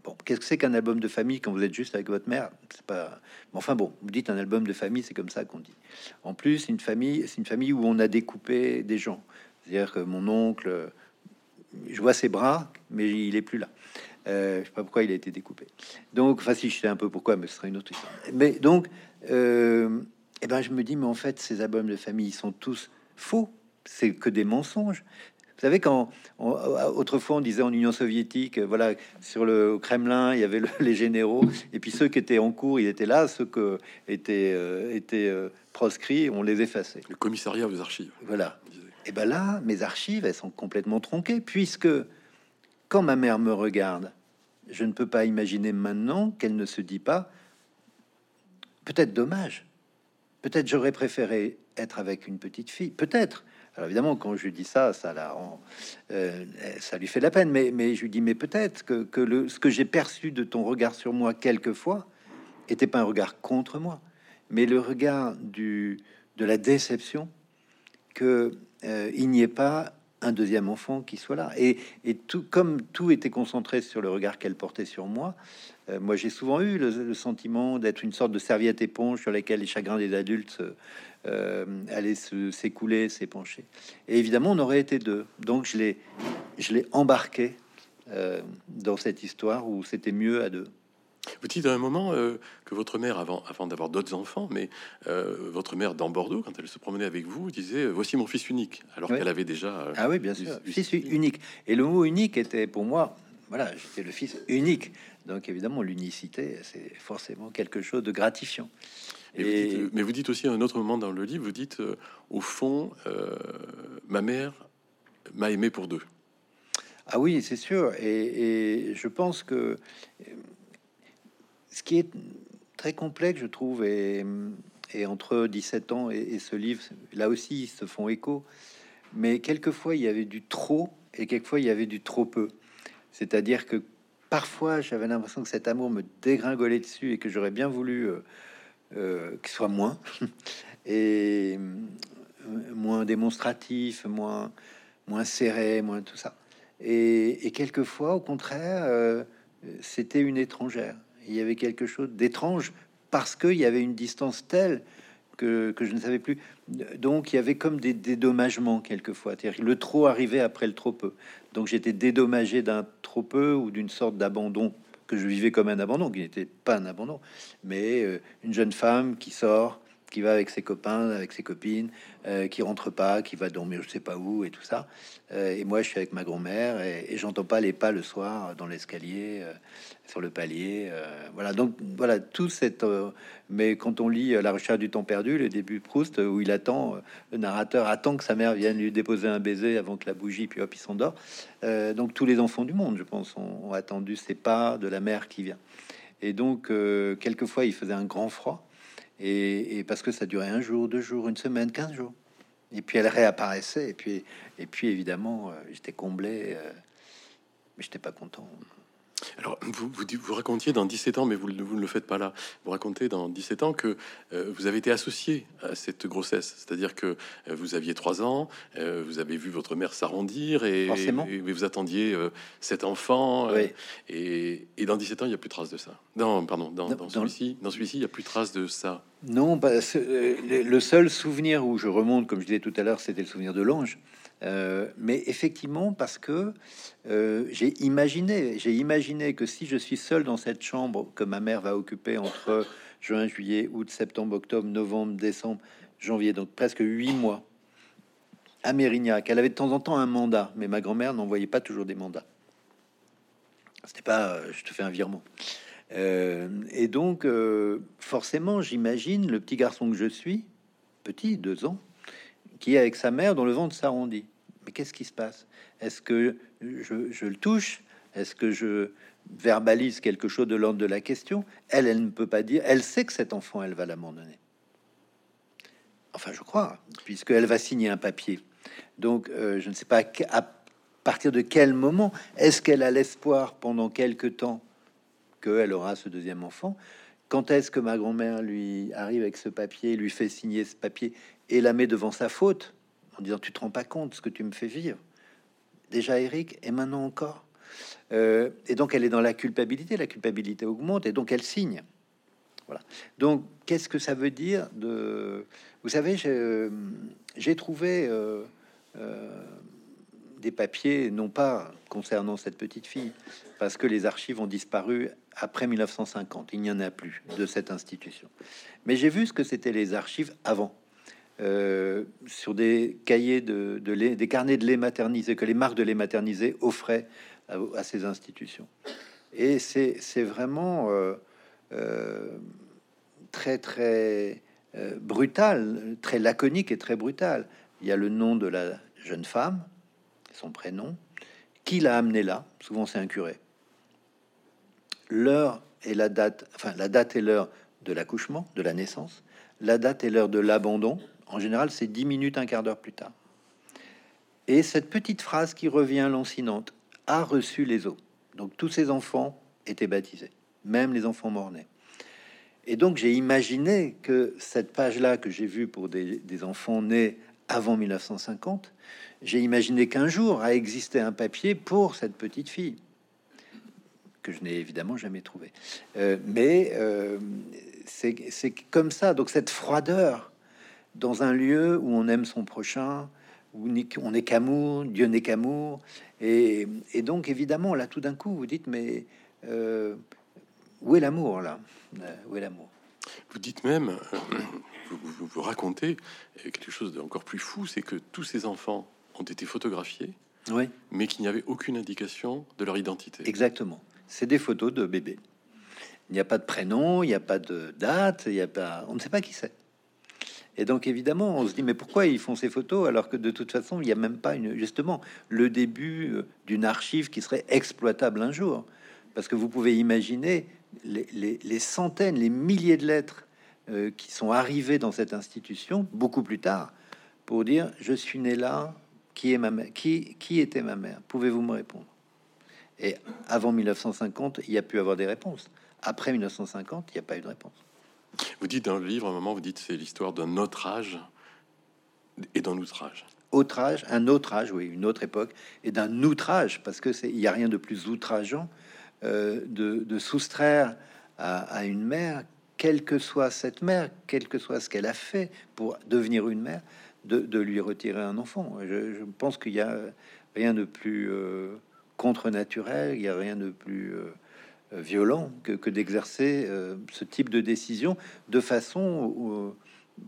Bon, qu'est-ce que c'est qu'un album de famille quand vous êtes juste avec votre mère? C'est pas. Enfin bon, vous dites un album de famille, c'est comme ça qu'on dit. En plus, une famille, c'est une famille où on a découpé des gens. C'est-à-dire que mon oncle, je vois ses bras, mais il est plus là. Euh, je sais pas pourquoi il a été découpé. Donc, enfin, si je sais un peu pourquoi, mais ce sera une autre histoire. Mais donc, euh, et ben, je me dis, mais en fait, ces albums de famille, ils sont tous faux. C'est que des mensonges. Vous savez, quand autrefois on disait en Union soviétique, voilà, sur le Kremlin, il y avait les généraux, et puis ceux qui étaient en cours, ils étaient là, ceux qui étaient, euh, étaient euh, proscrits, on les effaçait. Le commissariat aux archives. Voilà. Et ben là, mes archives, elles sont complètement tronquées, puisque quand ma mère me regarde, je ne peux pas imaginer maintenant qu'elle ne se dit pas peut-être dommage. Peut-être j'aurais préféré être avec une petite fille. Peut-être. Alors évidemment, quand je dis ça, ça, la euh, ça lui fait la peine. Mais, je lui dis, mais peut-être que, le, ce que j'ai perçu de ton regard sur moi quelquefois était pas un regard contre moi, mais le regard du, de la déception que euh, il n'y ait pas un deuxième enfant qui soit là. Et, tout, comme tout était concentré sur le regard qu'elle portait sur moi, euh, moi j'ai souvent eu le, sentiment d'être une sorte de serviette éponge sur laquelle les chagrins des adultes euh, allaient s'écouler, s'épancher. Et évidemment, on aurait été deux. Donc je l'ai, je l'ai embarqué euh, dans cette histoire où c'était mieux à deux. Vous dites à un moment euh, que votre mère, avant, avant d'avoir d'autres enfants, mais euh, votre mère dans Bordeaux, quand elle se promenait avec vous, disait Voici mon fils unique, alors qu'elle avait déjà. ah oui, bien sûr, fils unique. Et le mot unique était pour moi, voilà, j'étais le fils unique. Donc évidemment, l'unicité, c'est forcément quelque chose de gratifiant. Et mais vous dites aussi à un autre moment dans le livre, vous dites Au fond, ma mère m'a aimé pour deux. Ah oui, c'est sûr. Et, et, je pense que ce qui est très complexe, je trouve, et, entre 17 ans et, ce livre, là aussi, ils se font écho. Mais quelquefois, il y avait du trop et quelquefois, il y avait du trop peu. C'est-à-dire que parfois, j'avais l'impression que cet amour me dégringolait dessus et que j'aurais bien voulu euh, euh, qu'il soit moins et euh, moins démonstratif, moins, moins serré, moins tout ça. Et, quelquefois, au contraire, c'était une étrangère il y avait quelque chose d'étrange parce qu'il y avait une distance telle que, je ne savais plus. Donc il y avait comme des dédommagements quelquefois. Le trop arrivait après le trop peu. Donc j'étais dédommagé d'un trop peu ou d'une sorte d'abandon que je vivais comme un abandon, qui n'était pas un abandon, mais euh, une jeune femme qui sort qui va avec ses copains, avec ses copines, euh, qui rentre pas, qui va dormir je sais pas où et tout ça. Euh, et moi, je suis avec ma grand-mère et, j'entends pas les pas le soir dans l'escalier, euh, sur le palier. voilà, donc voilà tout cette. mais quand on lit La recherche du temps perdu, le début de Proust, où il attend, le narrateur attend que sa mère vienne lui déposer un baiser avant que la bougie, puis hop, il s'endort. Donc tous les enfants du monde, je pense, ont, ont attendu ces pas de la mère qui vient. Et donc, quelquefois, il faisait un grand froid. Et, parce que ça durait un jour, deux jours, une semaine, quinze jours. Et puis elle réapparaissait. Et puis, et puis évidemment, euh, j'étais comblé. euh, mais j'étais pas content. Alors, vous, vous, racontiez dans 17 ans, mais vous, ne- vous ne le faites pas là, vous racontez dans 17 ans que euh, vous avez été associé à cette grossesse. C'est-à-dire que euh, vous aviez 3 ans, euh, vous avez vu votre mère s'arrondir et, vous attendiez cet enfant. Oui. et, et dans 17 ans, il n'y a plus de traces de ça. Non, pardon, dans, Dans- dans dans- celui-ci, dans celui-ci, il n'y a plus de traces de ça. Non, bah, le seul souvenir où je remonte, comme je disais tout à l'heure, c'était le souvenir de l'ange. Euh, mais effectivement, parce que euh, j'ai imaginé, j'ai imaginé que si je suis seul dans cette chambre que ma mère va occuper entre juin, juillet, août, septembre, octobre, novembre, décembre, janvier, donc presque huit mois, à Mérignac, elle avait de temps en temps un mandat, mais ma grand-mère n'envoyait pas toujours des mandats. C'était pas, euh, je te fais un virement. Et donc, forcément, j'imagine le petit garçon que je suis, petit, deux ans, qui est avec sa mère dont le ventre s'arrondit. Mais qu'est-ce qui se passe? Est-ce que je, le touche? Est-ce que je verbalise quelque chose de l'ordre de la question? Elle, elle ne peut pas dire. Elle sait que cet enfant, elle va l'abandonner. Enfin, je crois, puisqu'elle va signer un papier. Donc, euh, je ne sais pas à partir de quel moment est-ce qu'elle a l'espoir pendant quelque temps qu'elle aura ce deuxième enfant? Quand est-ce que ma grand-mère lui arrive avec ce papier, lui fait signer ce papier et la met devant sa faute en disant tu te rends pas compte ce que tu me fais vivre. Déjà Eric et maintenant encore. Euh, et donc elle est dans la culpabilité la culpabilité augmente et donc elle signe. Voilà. Donc qu'est-ce que ça veut dire de vous savez j'ai j'ai trouvé euh, euh, des papiers non pas concernant cette petite fille parce que les archives ont disparu après 1950. Il n'y en a plus de cette institution. Mais j'ai vu ce que c'était les archives avant, euh, sur des cahiers de, lait, des carnets de lait maternisé que les marques de lait maternisé offraient à, ces institutions. Et c'est vraiment euh, euh, très très brutal, très laconique et très brutal. Il y a le nom de la jeune femme, son prénom, qui l'a amené là. Souvent c'est un curé l'heure et la date, enfin la date et l'heure de l'accouchement, de la naissance, la date et l'heure de l'abandon. En général, c'est 10 minutes, un quart d'heure plus tard. Et cette petite phrase qui revient lancinante a reçu les eaux. Donc tous ces enfants étaient baptisés, même les enfants morts-nés. Et donc j'ai imaginé que cette page-là que j'ai vue pour des, enfants nés avant 1950, j'ai imaginé qu'un jour a existé un papier pour cette petite fille que je n'ai évidemment jamais trouvé. Euh, mais euh, c'est comme ça. Donc cette froideur dans un lieu où on aime son prochain, où on n'est qu'amour, Dieu n'est qu'amour. Et, et donc évidemment, là tout d'un coup, vous dites, mais euh, où est l'amour là? Euh, Où est l'amour? Vous dites même, euh, vous, vous- vous racontez quelque chose d'encore plus fou, c'est que tous ces enfants ont été photographiés, Oui, mais qu'il n'y avait aucune indication de leur identité. exactement. C'est des photos de bébés. Il n'y a pas de prénom, il n'y a pas de date, il n'y a pas, on ne sait pas qui c'est. Et donc évidemment, on se dit mais pourquoi ils font ces photos alors que de toute façon il n'y a même pas une justement le début euh, d'une archive qui serait exploitable un jour, parce que vous pouvez imaginer les, centaines, les milliers de lettres euh, qui sont arrivées dans cette institution beaucoup plus tard pour dire je suis né là, qui mère, qui était ma mère, pouvez-vous me répondre? Et avant 1950, il y a pu avoir des réponses. Après 1950, il n'y a pas eu de réponse. Vous dites dans le livre, à un moment, vous dites c'est l'histoire d'un autre âge et d'un outrage. autre âge, un autre âge, oui, une autre époque, et d'un outrage, parce que c'est, il n'y a rien de plus outrageant euh, de, soustraire à, une mère, quelle que soit cette mère, quel que soit ce qu'elle a fait pour devenir une mère, de, lui retirer un enfant. Je, pense qu'il y a rien de plus euh, contre-naturel, il y a rien de plus euh, violent que, que d'exercer euh, ce type de décision de façon où,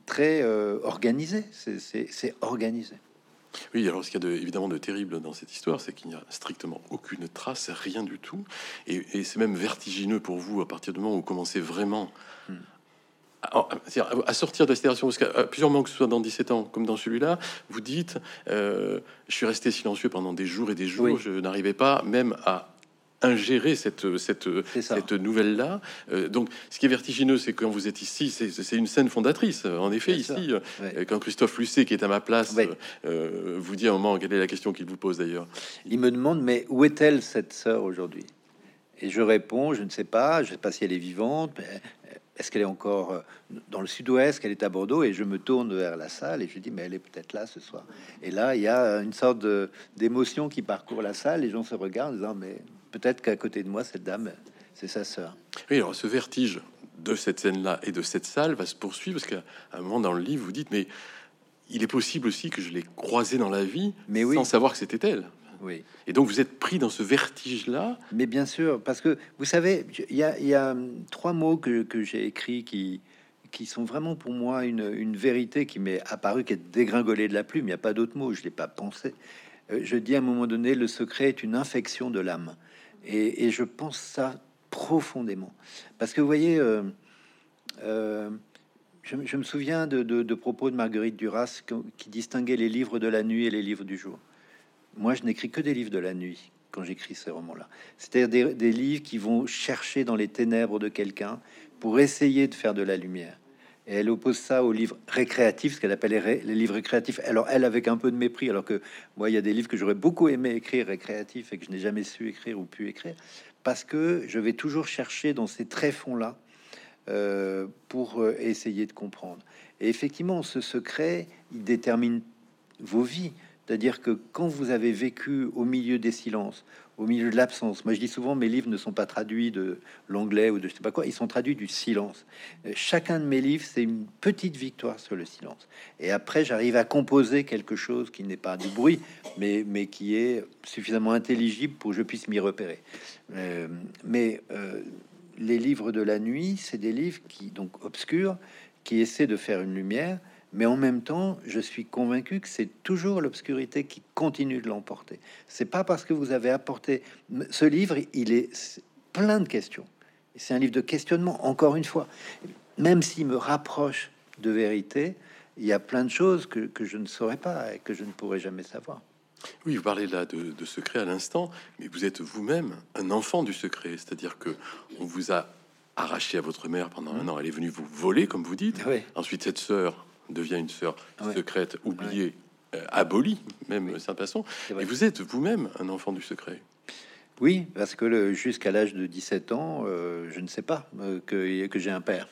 très organisé. C'est organisé. Oui, alors ce qu'il y a de, évidemment de terrible dans cette histoire, c'est qu'il n'y a strictement aucune trace, rien du tout. Et, c'est même vertigineux pour vous à partir du moment où vous commencez vraiment hmm. à, sortir de la situation. Parce qu'à plusieurs moments, que ce soit dans 17 ans comme dans celui-là, vous dites euh, Je suis resté silencieux pendant des jours et des jours, je n'arrivais pas même à ingérer cette, cette, cette nouvelle-là. Euh, donc, ce qui est vertigineux, c'est quand vous êtes ici, c'est une scène fondatrice. En effet, ici, euh, quand Christophe Lucet, qui est à ma place, euh, vous dit à un moment, quelle est la question qu'il vous pose d'ailleurs Il me demande, mais où est-elle, cette sœur, aujourd'hui? Et je réponds, je ne sais pas, je ne sais pas si elle est vivante, est-ce qu'elle est encore dans le sud-ouest, qu'elle est à Bordeaux? Et je me tourne vers la salle et je dis, mais elle est peut-être là ce soir. Et là, il y a une sorte d'émotion qui parcourt la salle. Les gens se regardent en disant, mais peut-être qu'à côté de moi, cette dame, c'est sa sœur. Oui, alors ce vertige de cette scène-là et de cette salle va se poursuivre parce qu'à un moment dans le livre, vous dites, mais il est possible aussi que je l'ai croisée dans la vie mais sans savoir que c'était elle. Oui. Et donc vous êtes pris dans ce vertige-là. Mais bien sûr, parce que vous savez, il y a, trois mots que, j'ai écrits qui, qui sont vraiment pour moi une, une vérité qui m'est apparue, qui est dégringolée de la plume. Il n'y a pas d'autre mot, je l'ai pas pensé. Euh, je dis à un moment donné, le secret est une infection de l'âme. Et, je pense ça profondément. Parce que vous voyez, euh, euh, je, me souviens de, propos de Marguerite Duras qui, distinguait les livres de la nuit et les livres du jour. Moi, je n'écris que des livres de la nuit quand j'écris ces romans-là. C'est-à-dire des, livres qui vont chercher dans les ténèbres de quelqu'un pour essayer de faire de la lumière. Elle oppose ça aux livres récréatifs, ce qu'elle appelle les, livres récréatifs. Alors elle avec un peu de mépris, alors que moi il y a des livres que j'aurais beaucoup aimé écrire récréatifs et que je n'ai jamais su écrire ou pu écrire, parce que je vais toujours chercher dans ces tréfonds-là euh, pour euh, essayer de comprendre. Et effectivement, ce secret, il détermine vos vies. C'est-à-dire que quand vous avez vécu au milieu des silences, au milieu de l'absence. Moi, je dis souvent, mes livres ne sont pas traduits de l'anglais ou de je sais pas quoi, ils sont traduits du silence. Euh, chacun de mes livres, c'est une petite victoire sur le silence. Et après, j'arrive à composer quelque chose qui n'est pas du bruit, mais, mais qui est suffisamment intelligible pour que je puisse m'y repérer. Euh, mais euh, les livres de la nuit, c'est des livres qui, donc, obscurs, qui essaient de faire une lumière mais en même temps, je suis convaincu que c'est toujours l'obscurité qui continue de l'emporter. C'est pas parce que vous avez apporté ce livre, il est plein de questions. C'est un livre de questionnement. Encore une fois, même s'il me rapproche de vérité, il y a plein de choses que, je ne saurais pas et que je ne pourrai jamais savoir. Oui, vous parlez là de, secret à l'instant, mais vous êtes vous-même un enfant du secret, c'est-à-dire que on vous a arraché à votre mère pendant un mmh. an, elle est venue vous voler, comme vous dites. Ensuite, cette sœur devient une sœur secrète, oubliée, euh, abolie, même oui. saint façon. Et vous êtes vous-même un enfant du secret. Oui, parce que jusqu'à l'âge de 17 ans, euh, je ne sais pas euh, que, que j'ai un père.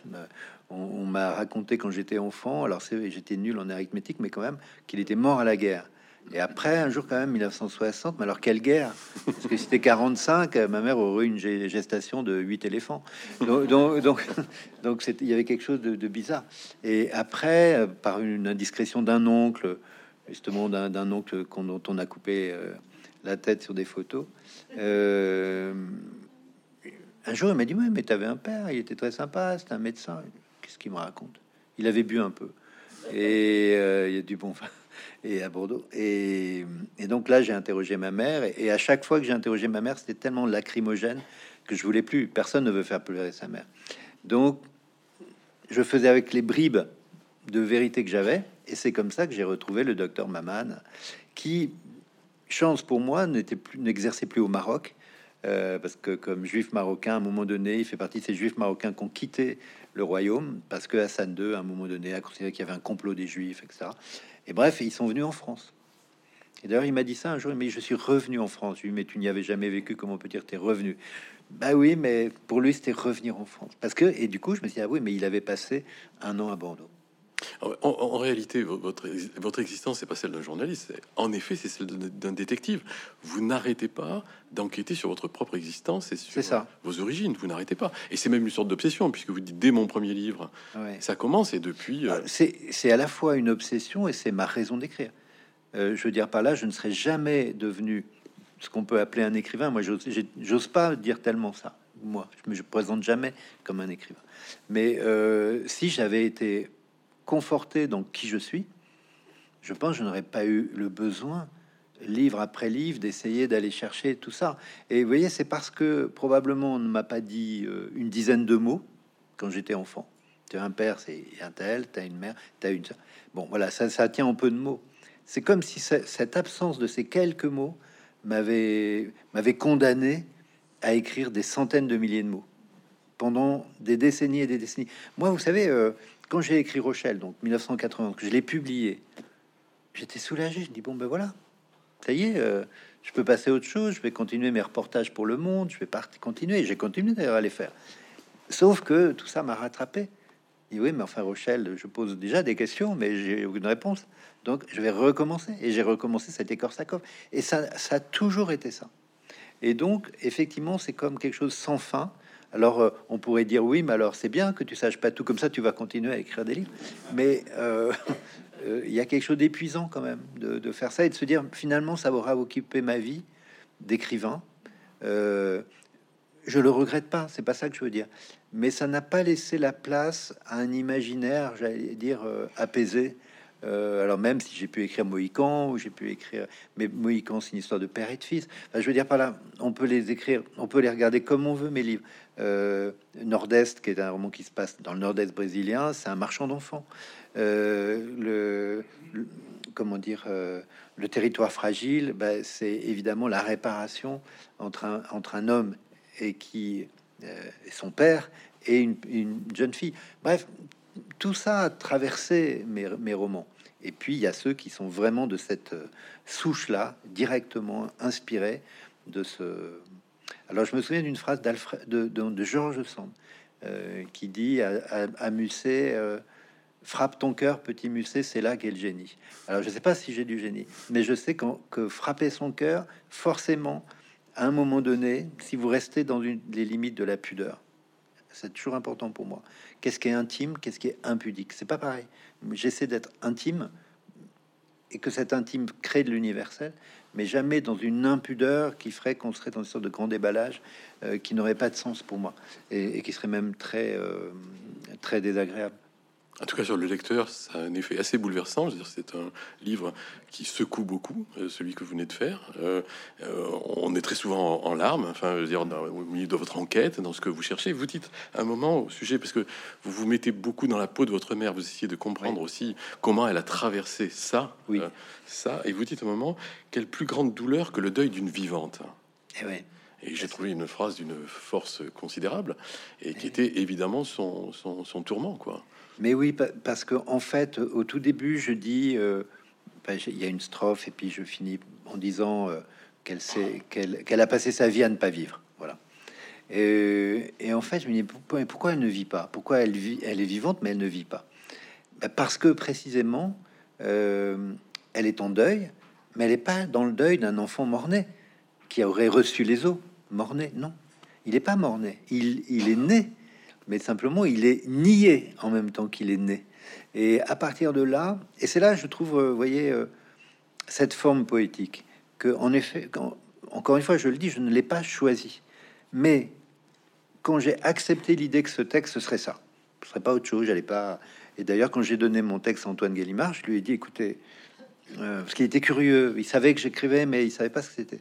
on, m'a raconté quand j'étais enfant, alors j'étais nul en arithmétique, mais quand même, qu'il était mort à la guerre. Et après, un jour quand même, 1960, mais alors quelle guerre? Parce que c'était 45, ma mère aurait une gestation de 8 éléphants. Donc, donc, donc, il y avait quelque chose de, bizarre. Et après, euh, par une indiscrétion d'un oncle, justement d'un oncle dont on a coupé euh, la tête sur des photos, euh, un jour, il m'a dit, ouais, mais tu avais un père, il était très sympa, c'était un médecin. Qu'est-ce qu'il me raconte? Il avait bu un peu. Et il y a du bon et à Bordeaux. Et, donc là, j'ai interrogé ma mère, et, à chaque fois que j'ai interrogé ma mère, c'était tellement lacrymogène que je voulais plus. Personne ne veut faire pleurer sa mère. Donc, je faisais avec les bribes de vérité que j'avais, et c'est comme ça que j'ai retrouvé le docteur Maman, qui, chance pour moi, n'était plus, n'exerçait plus au Maroc. Euh, parce que comme juif marocain, à un moment donné, il fait partie de ces juifs marocains qui ont quitté le royaume parce que Hassan II, à un moment donné, a considéré qu'il y avait un complot des juifs, etc. Et bref, ils sont venus en France. Et d'ailleurs, il m'a dit ça un jour, mais je suis revenu en France. Je mais tu n'y avais jamais vécu, comment peut dire t'es revenu Bah oui, mais pour lui, c'était revenir en France. Parce que, et du coup, je me suis dit, ah oui, mais il avait passé un an à Bordeaux. En, réalité, votre, votre existence, c'est pas celle d'un journaliste. En effet, c'est celle d'un détective. Vous n'arrêtez pas d'enquêter sur votre propre existence et sur ça. vos origines. Vous n'arrêtez pas. Et c'est même une sorte d'obsession, puisque vous dites dès mon premier livre, ça commence et depuis. Euh, c'est à la fois une obsession et c'est ma raison d'écrire. Euh, je veux dire par là, je ne serais jamais devenu ce qu'on peut appeler un écrivain. Moi, j'ose pas dire tellement ça. Moi, je me présente jamais comme un écrivain. Mais euh, si j'avais été conforté dans qui je suis, je pense que je n'aurais pas eu le besoin, livre après livre, d'essayer d'aller chercher tout ça. Et vous voyez, c'est parce que probablement on ne m'a pas dit euh, une dizaine de mots quand j'étais enfant. Tu as un père, c'est un tel, tu as une mère, tu as une... Bon, voilà, ça, ça tient en peu de mots. C'est comme si cette absence de ces quelques mots m'avait m'avait condamné à écrire des centaines de milliers de mots pendant des décennies et des décennies. Moi, vous savez, euh, quand j'ai écrit Rochelle, donc 1980, que je l'ai publié, j'étais soulagé. Je dis bon ben voilà, ça y est, euh, je peux passer à autre chose. Je vais continuer mes reportages pour Le Monde. Je vais partir continuer. J'ai continué d'ailleurs à les faire. Sauf que tout ça m'a rattrapé. Et oui, mais enfin Rochelle, je pose déjà des questions, mais j'ai aucune réponse. Donc je vais recommencer. Et j'ai recommencé cet Korsakov. Et ça, ça a toujours été ça. Et donc effectivement, c'est comme quelque chose sans fin. Alors, euh, on pourrait dire oui, mais alors c'est bien que tu saches pas tout comme ça, tu vas continuer à écrire des livres. Mais euh, euh, il y a quelque chose d'épuisant quand même de, faire ça et de se dire finalement ça aura occupé ma vie d'écrivain. je le regrette pas, c'est pas ça que je veux dire. Mais ça n'a pas laissé la place à un imaginaire, j'allais dire, apaisé alors même si j'ai pu écrire Mohican ou j'ai pu écrire, mais Mohican c'est une histoire de père et de fils. je veux dire par là, on peut les écrire, on peut les regarder comme on veut. Mes livres, euh, Nord-Est, qui est un roman qui se passe dans le Nord-Est brésilien, c'est un marchand d'enfants. Euh, le, comment dire, le territoire fragile, bah, c'est évidemment la réparation entre un, entre un homme et qui son père et une, une jeune fille. Bref, tout ça a traversé mes, romans. Et puis, il y a ceux qui sont vraiment de cette euh, souche-là, directement inspirés de ce... Alors, je me souviens d'une phrase d'Alfred, de, Georges Sand, euh, qui dit à, Musset, euh, frappe ton cœur, petit Musset, c'est là qu'est le génie. Alors, je ne sais pas si j'ai du génie, mais je sais que frapper son cœur, forcément, à un moment donné, si vous restez dans les limites de la pudeur, c'est toujours important pour moi. Qu'est-ce qui est intime, qu'est-ce qui est impudique? C'est pas pareil. J'essaie d'être intime et que cet intime crée de l'universel, mais jamais dans une impudeur qui ferait qu'on serait dans une sorte de grand déballage euh, qui n'aurait pas de sens pour moi et, qui serait même très, euh, très désagréable. En tout cas, sur le lecteur, ça a un effet assez bouleversant. C'est un livre qui secoue beaucoup, euh, celui que vous venez de faire. Euh, euh, on est très souvent en, larmes, enfin, je veux dire, au milieu de votre enquête, dans ce que vous cherchez. Vous dites un moment au sujet, parce que vous vous mettez beaucoup dans la peau de votre mère, vous essayez de comprendre aussi comment elle a traversé ça, oui. ça, et vous dites un moment, quelle plus grande douleur que le deuil d'une vivante. Et eh. Et j'ai trouvé une phrase d'une force considérable et qui était évidemment son, son, son tourment, quoi. Mais oui, parce que en fait, au tout début, je dis, euh, ben, il y a une strophe et puis je finis en disant euh, qu'elle sait qu'elle a passé sa vie à ne pas vivre. Voilà. Et, en fait, je me dis pourquoi, elle ne vit pas? Pourquoi elle vit Elle est vivante, mais elle ne vit pas? Ben, parce que précisément, euh, elle est en deuil, mais elle n'est pas dans le deuil d'un enfant mort-né qui aurait reçu les os. Mort-né, non. Il n'est pas mort-né. Il est né mais simplement il est nié en même temps qu'il est né. Et à partir de là, et c'est là, je trouve, euh, vous voyez, euh, cette forme poétique, que en effet, quand, encore une fois, je le dis, je ne l'ai pas choisi. Mais quand j'ai accepté l'idée que ce texte serait ça, ce serait pas autre chose, j'allais pas. Et d'ailleurs, quand j'ai donné mon texte à Antoine Gallimard, je lui ai dit, écoutez, euh, parce qu'il était curieux, il savait que j'écrivais, mais il savait pas ce que c'était.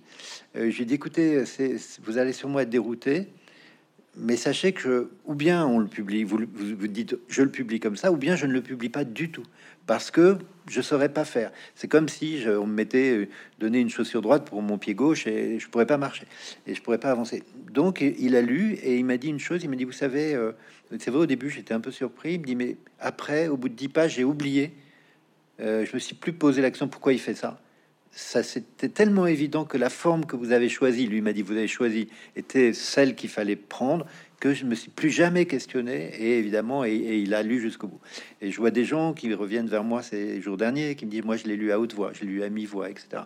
j'ai dit, écoutez, vous allez sûrement être dérouté mais sachez que ou bien on le publie, vous, vous, dites je le publie comme ça, ou bien je ne le publie pas du tout parce que je saurais pas faire. C'est comme si je, on me mettait euh, donné une chaussure droite pour mon pied gauche et je pourrais pas marcher et je pourrais pas avancer. Donc il a lu et il m'a dit une chose. Il m'a dit vous savez, euh, c'est vrai au début j'étais un peu surpris. Il me dit mais après au bout de dix pages j'ai oublié. Euh, je me suis plus posé l'action pourquoi il fait ça? Ça c'était tellement évident que la forme que vous avez choisie, lui m'a dit vous avez choisi, était celle qu'il fallait prendre, que je me suis plus jamais questionné. Et évidemment, et, il a lu jusqu'au bout. Et je vois des gens qui reviennent vers moi ces jours derniers, qui me disent moi je l'ai lu à haute voix, je l'ai lu à mi-voix, etc.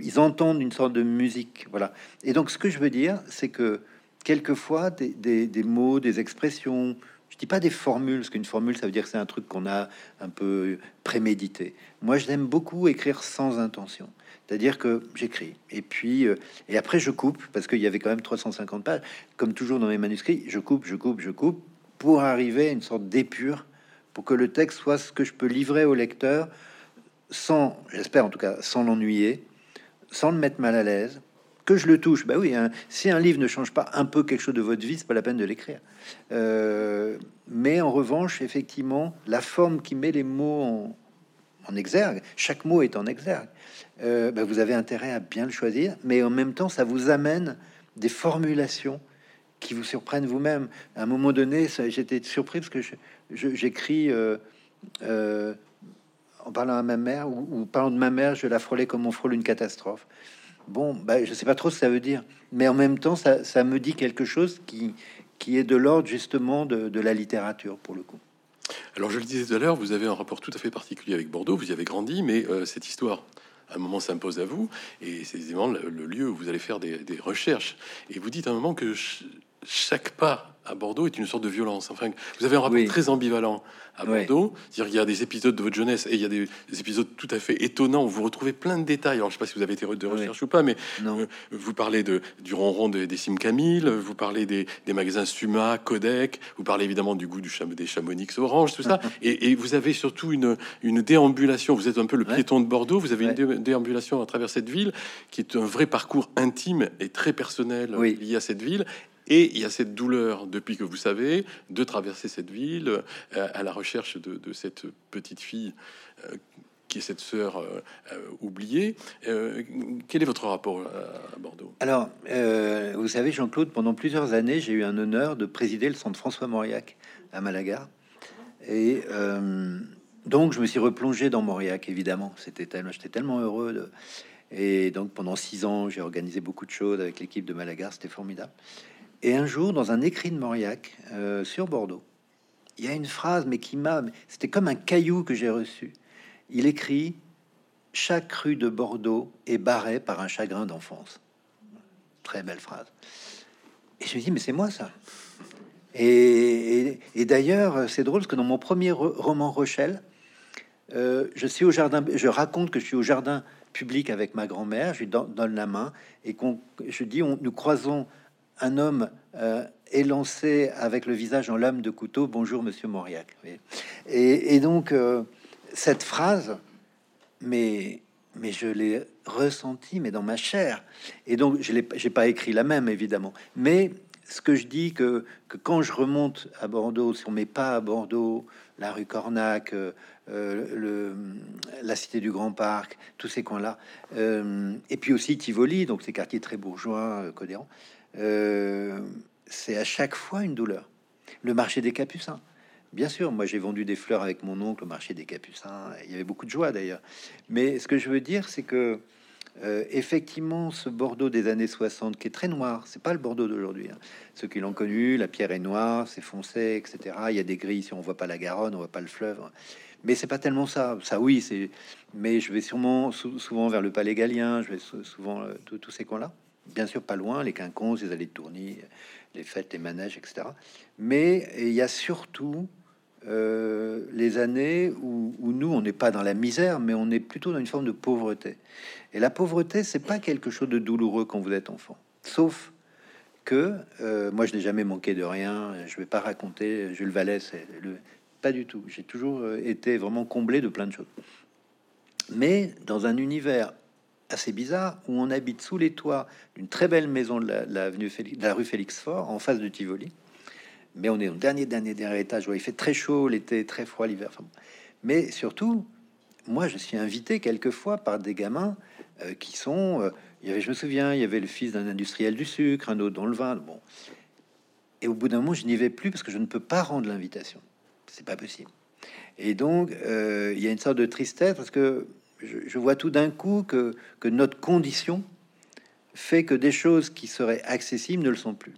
Ils entendent une sorte de musique, voilà. Et donc ce que je veux dire, c'est que quelquefois des, des, des mots, des expressions, je dis pas des formules, parce qu'une formule, ça veut dire que c'est un truc qu'on a un peu prémédité. Moi, j'aime beaucoup écrire sans intention. C'est-à-dire que j'écris et puis euh, et après je coupe parce qu'il y avait quand même 350 pages. Comme toujours dans mes manuscrits, je coupe, je coupe, je coupe pour arriver à une sorte d'épure pour que le texte soit ce que je peux livrer au lecteur sans, j'espère en tout cas, sans l'ennuyer, sans le mettre mal à l'aise, que je le touche. Bah oui, hein, si un livre ne change pas un peu quelque chose de votre vie, c'est pas la peine de l'écrire. Euh, mais en revanche, effectivement, la forme qui met les mots en, exergue, chaque mot est en exergue, euh, bah vous avez intérêt à bien le choisir, mais en même temps, ça vous amène des formulations qui vous surprennent vous-même. À un moment donné, j'étais surpris parce que j'écris euh, euh, en parlant à ma mère ou, parlant de ma mère, je la frôlais comme on frôle une catastrophe. Bon, bah, je sais pas trop ce que ça veut dire, mais en même temps, ça, me dit quelque chose qui, qui est de l'ordre justement de, de la littérature pour le coup. Alors, je le disais tout à l'heure, vous avez un rapport tout à fait particulier avec Bordeaux, vous y avez grandi, mais euh, cette histoire, à un moment, s'impose à vous, et c'est évidemment le, lieu où vous allez faire des, recherches. Et vous dites à un moment que chaque pas à Bordeaux est une sorte de violence. Enfin, vous avez un rapport très ambivalent à Bordeaux. C'est-à-dire qu'il y a des épisodes de votre jeunesse et il y a des, épisodes tout à fait étonnants où vous retrouvez plein de détails. Alors, je sais pas si vous avez été de recherche ou pas, mais euh, vous parlez de, du ronron des, des Sim Camille, vous parlez des, des, magasins Suma, Codec, vous parlez évidemment du goût du cham des Chamonix orange, tout ça. et, et, vous avez surtout une, une déambulation. Vous êtes un peu le piéton de Bordeaux. Vous avez une déambulation à travers cette ville qui est un vrai parcours intime et très personnel lié à cette ville. Et il y a cette douleur, depuis que vous savez, de traverser cette ville euh, à la recherche de, cette petite fille euh, qui est cette sœur euh, oubliée. quel est votre rapport à, Bordeaux? Alors, vous savez, Jean-Claude, pendant plusieurs années, j'ai eu un honneur de présider le centre François Mauriac à Malaga. Et donc, je me suis replongé dans Mauriac, évidemment. C'était tellement, j'étais tellement heureux. Et donc, pendant six ans, j'ai organisé beaucoup de choses avec l'équipe de Malaga. C'était formidable. Et un jour, dans un écrit de Mauriac euh, sur Bordeaux, il y a une phrase, mais qui m'a. C'était comme un caillou que j'ai reçu. Il écrit Chaque rue de Bordeaux est barrée par un chagrin d'enfance. Très belle phrase. Et je me dis, mais c'est moi ça. Et, d'ailleurs, c'est drôle parce que dans mon premier roman Rochelle, euh, je suis au jardin, je raconte que je suis au jardin public avec ma grand-mère, je lui donne la main et qu'on, je dis, on, nous croisons un homme euh, élancé avec le visage en lame de couteau. Bonjour, monsieur Mauriac. Et, donc, euh, cette phrase, mais, mais je l'ai ressenti, mais dans ma chair. Et donc, je n'ai pas écrit la même, évidemment. Mais ce que je dis, que, quand je remonte à Bordeaux, on met pas à Bordeaux, la rue Cornac, euh, le, la cité du Grand Parc, tous ces coins-là, et puis aussi Tivoli, donc ces quartiers très bourgeois, euh, euh, c'est à chaque fois une douleur. Le marché des Capucins. Bien sûr, moi j'ai vendu des fleurs avec mon oncle au marché des Capucins. Il y avait beaucoup de joie d'ailleurs. Mais ce que je veux dire, c'est que euh, effectivement, ce Bordeaux des années 60 qui est très noir, c'est pas le Bordeaux d'aujourd'hui. Hein. Ceux qui l'ont connu, la pierre est noire, c'est foncé, etc. Il y a des grilles si on voit pas la Garonne, on voit pas le fleuve. Mais c'est pas tellement ça. Ça, oui, c'est. Mais je vais sûrement souvent vers le Palais Gallien, je vais souvent euh, tous ces coins-là bien sûr pas loin, les quinconces, les allées de tournis, les fêtes, les manèges, etc. Mais il y a surtout euh, les années où, nous, on n'est pas dans la misère, mais on est plutôt dans une forme de pauvreté. Et la pauvreté, c'est pas quelque chose de douloureux quand vous êtes enfant, sauf que euh, moi, je n'ai jamais manqué de rien. Je vais pas raconter Jules Vallée, c'est le pas du tout. J'ai toujours euh, été vraiment comblé de plein de choses. Mais dans un univers assez bizarre où on habite sous les toits d'une très belle maison de la, de la rue Félix Fort en face de Tivoli. Mais on est au dernier, dernier, dernier étage où il fait très chaud l'été, très froid l'hiver. mais surtout, moi, je suis invité quelquefois par des gamins euh, qui sont. Euh, je me souviens, il y avait le fils d'un industriel du sucre, un autre dans le vin. Bon. Et au bout d'un moment, je n'y vais plus parce que je ne peux pas rendre l'invitation. C'est pas possible. Et donc, euh, il y a une sorte de tristesse parce que je, vois tout d'un coup que, notre condition fait que des choses qui seraient accessibles ne le sont plus.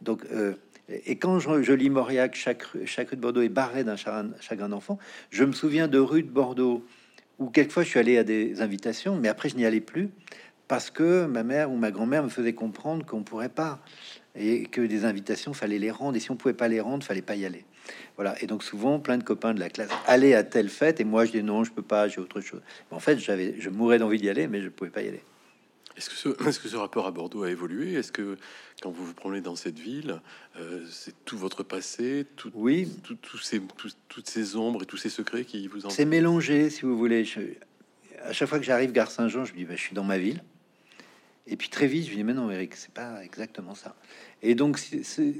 Donc, euh, et quand je, lis Mauriac, chaque, chaque rue de Bordeaux est barrée d'un chagrin, d'enfant, je me souviens de rues de Bordeaux où quelquefois je suis allé à des invitations, mais après je n'y allais plus parce que ma mère ou ma grand-mère me faisait comprendre qu'on pourrait pas et que des invitations fallait les rendre et si on pouvait pas les rendre, fallait pas y aller. Voilà. Et donc souvent, plein de copains de la classe allaient à telle fête et moi je dis non, je peux pas, j'ai autre chose. En fait, j'avais, je mourais d'envie d'y aller, mais je pouvais pas y aller. Est-ce que, ce, est-ce que ce rapport à Bordeaux a évolué? Est-ce que quand vous vous promenez dans cette ville, euh, c'est tout votre passé, tout, oui, tout, tout ces, toutes ces ombres et tous ces secrets qui vous en C'est mélangé, si vous voulez. Je, à chaque fois que j'arrive gare Saint-Jean, je me dis, bah, je suis dans ma ville. Et puis très vite, je dis, mais non, Eric, c'est pas exactement ça. Et donc, c'est,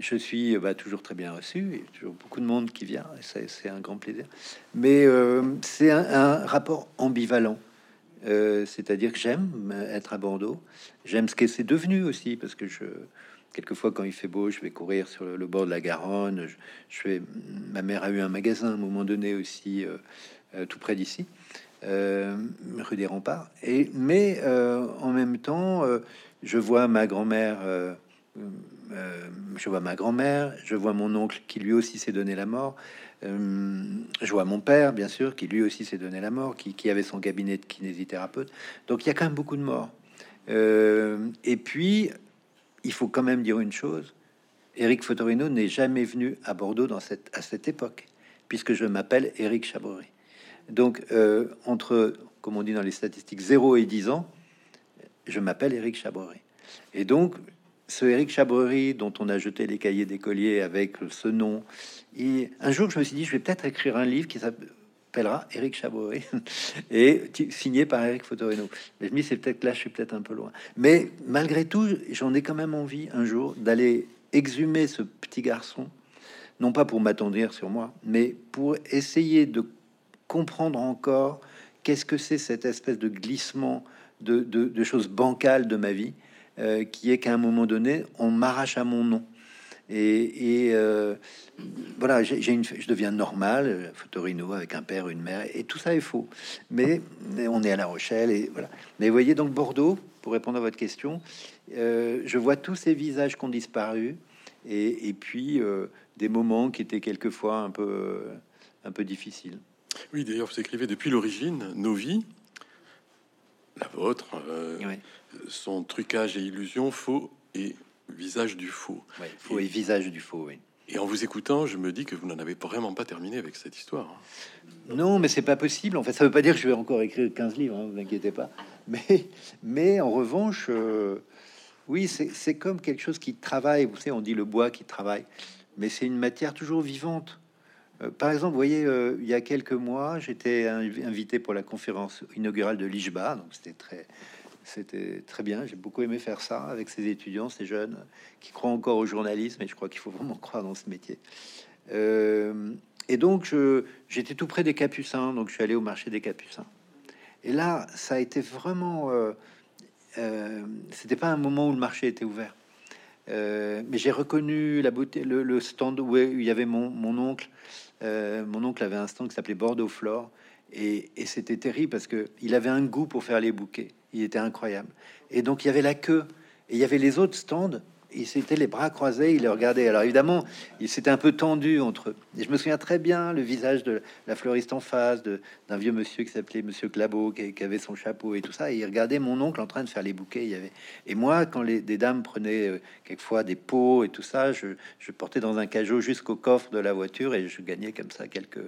je suis bah, toujours très bien reçu, a toujours beaucoup de monde qui vient, et c'est un grand plaisir. Mais euh, c'est un, rapport ambivalent. Euh, c'est-à-dire que j'aime être à Bordeaux, j'aime ce que c'est devenu aussi, parce que je, quelquefois quand il fait beau, je vais courir sur le, bord de la Garonne. Je, fais, ma mère a eu un magasin à un moment donné aussi, euh, euh, tout près d'ici, rue des Remparts. Et mais en même temps, je vois ma grand-mère. Je vois ma grand-mère, je vois mon oncle qui lui aussi s'est donné la mort. Euh, je vois mon père, bien sûr, qui lui aussi s'est donné la mort, qui, avait son cabinet de kinésithérapeute. Donc il y a quand même beaucoup de morts. Euh, et puis, il faut quand même dire une chose. Éric Fotorino n'est jamais venu à Bordeaux dans cette, à cette époque, puisque je m'appelle Éric Chabory. Donc, euh, entre, comme on dit dans les statistiques, 0 et 10 ans, je m'appelle Éric Chabory. Et donc, ce Éric Chabrery dont on a jeté les cahiers d'écoliers avec ce nom. Et un jour, je me suis dit, je vais peut-être écrire un livre qui s'appellera Éric Chabrery et signé par Éric Fotorino. Mais je me dis, c'est peut-être là, je suis peut-être un peu loin. Mais malgré tout, j'en ai quand même envie un jour d'aller exhumer ce petit garçon, non pas pour m'attendrir sur moi, mais pour essayer de comprendre encore qu'est-ce que c'est cette espèce de glissement de choses bancales de ma vie euh, qui est qu'à un moment donné, on m'arrache à mon nom. Et, euh, voilà, j'ai une, je deviens normal, Fotorino avec un père, une mère, et tout ça est faux. Mais, on est à La Rochelle, et voilà. Mais vous voyez, donc Bordeaux, pour répondre à votre question, euh, je vois tous ces visages qui ont disparu, et, puis des moments qui étaient quelquefois un peu, un peu difficiles. Oui, d'ailleurs, vous écrivez depuis l'origine nos vies, la vôtre, son trucage et illusion faux et visage du faux. faux et, visage du faux, oui. Et en vous écoutant, je me dis que vous n'en avez vraiment pas terminé avec cette histoire. Non, mais c'est pas possible. En fait, ça veut pas dire que je vais encore écrire 15 livres, hein, vous inquiétez pas. Mais, mais en revanche, euh, oui, c'est comme quelque chose qui travaille. Vous savez, on dit le bois qui travaille, mais c'est une matière toujours vivante. Euh, par exemple, vous voyez, euh, il y a quelques mois, j'étais invité pour la conférence inaugurale de l'IJBA, donc c'était très, c'était très bien. J'ai beaucoup aimé faire ça avec ces étudiants, ces jeunes qui croient encore au journalisme. Et je crois qu'il faut vraiment croire dans ce métier. Euh, et donc, j'étais tout près des Capucins. Donc, je suis allé au marché des Capucins. Et là, ça a été vraiment. Euh, euh, c'était pas un moment où le marché était ouvert. mais j'ai reconnu la beauté, le, stand où il y avait mon, mon oncle. mon oncle avait un stand qui s'appelait Bordeaux Flore. Et, et c'était terrible parce que il avait un goût pour faire les bouquets. Il était incroyable. Et donc il y avait la queue et il y avait les autres stands. Ils s'étaient les bras croisés, ils les regardaient. Alors évidemment, il s'était un peu tendu entre eux. Et je me souviens très bien le visage de la fleuriste en face, d'un vieux monsieur qui s'appelait Monsieur Clabot, qui, avait son chapeau et tout ça. Et il regardait mon oncle en train de faire les bouquets. Il y avait... Et moi, quand les, des dames prenaient euh, quelquefois des pots et tout ça, je, je portais dans un cajot jusqu'au coffre de la voiture et je gagnais comme ça quelques,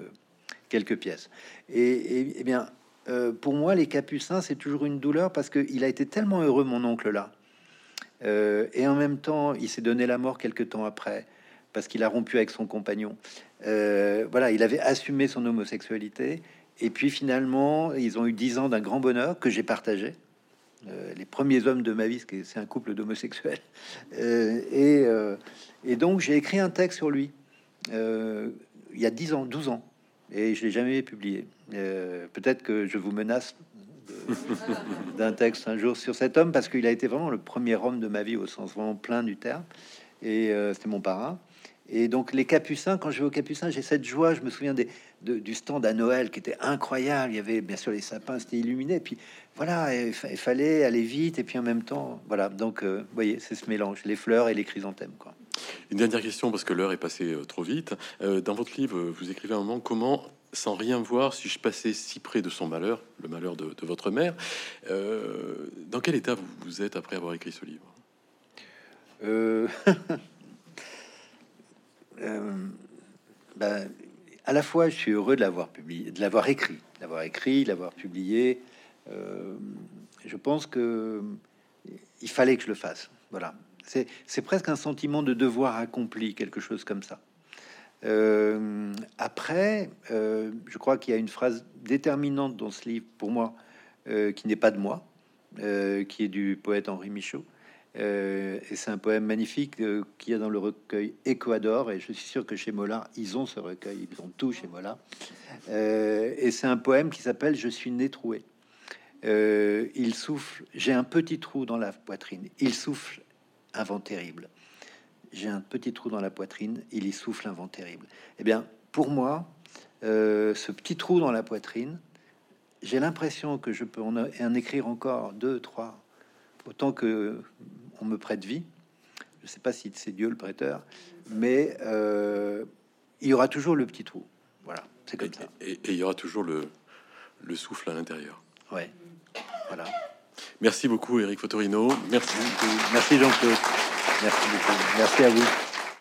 quelques pièces. Et, et, et bien, euh, pour moi, les capucins, c'est toujours une douleur parce qu'il a été tellement heureux, mon oncle là. Euh, et en même temps, il s'est donné la mort quelques temps après parce qu'il a rompu avec son compagnon. Euh, voilà, il avait assumé son homosexualité. Et puis finalement, ils ont eu dix ans d'un grand bonheur que j'ai partagé. les premiers hommes de ma vie, c'est un couple d'homosexuels. Et, donc, j'ai écrit un texte sur lui il y a dix ans, 12 ans et je l'ai jamais publié. Euh, peut-être que je vous menace d'un texte un jour sur cet homme parce qu'il a été vraiment le premier homme de ma vie au sens vraiment plein du terme et euh, c'était mon parrain. Et donc les Capucins, quand je vais aux Capucins, j'ai cette joie. Je me souviens des, du stand à Noël qui était incroyable. Il y avait bien sûr les sapins, c'était illuminé. Puis voilà, il, fallait aller vite. Et puis en même temps, voilà. Donc euh, voyez, c'est ce mélange, les fleurs et les chrysanthèmes, quoi. Une dernière question, parce que l'heure est passée euh, trop vite. Euh, dans votre livre, vous écrivez un moment comment, sans rien voir, si je passais si près de son malheur, le malheur de, votre mère, euh, dans quel état vous, êtes après avoir écrit ce livre? Ben, À la fois, je suis heureux de l'avoir publié, de l'avoir écrit, d'avoir écrit, l'avoir publié. je pense que il fallait que je le fasse. Voilà. C'est presque un sentiment de devoir accompli, quelque chose comme ça. Euh, après, euh, je crois qu'il y a une phrase déterminante dans ce livre, pour moi, euh, qui n'est pas de moi, qui est du poète Henri Michaud. et c'est un poème magnifique qu'il y a dans le recueil Équador. Et je suis sûr que chez Mola, ils ont ce recueil, ils ont tout chez Mola. et c'est un poème qui s'appelle Je suis né troué. il souffle, j'ai un petit trou dans la poitrine. Il souffle un vent terrible j'ai un petit trou dans la poitrine, il y souffle un vent terrible. Eh bien, pour moi, euh, ce petit trou dans la poitrine, j'ai l'impression que je peux en, écrire encore deux, trois, autant que on me prête vie. Je ne sais pas si c'est Dieu le prêteur, mais euh, il y aura toujours le petit trou. Voilà, c'est comme et, ça. Et, il y aura toujours le, le souffle à l'intérieur. Ouais, voilà. Merci beaucoup, Eric Fotorino. Merci. Merci Jean-Claude. Merci beaucoup. Merci à vous.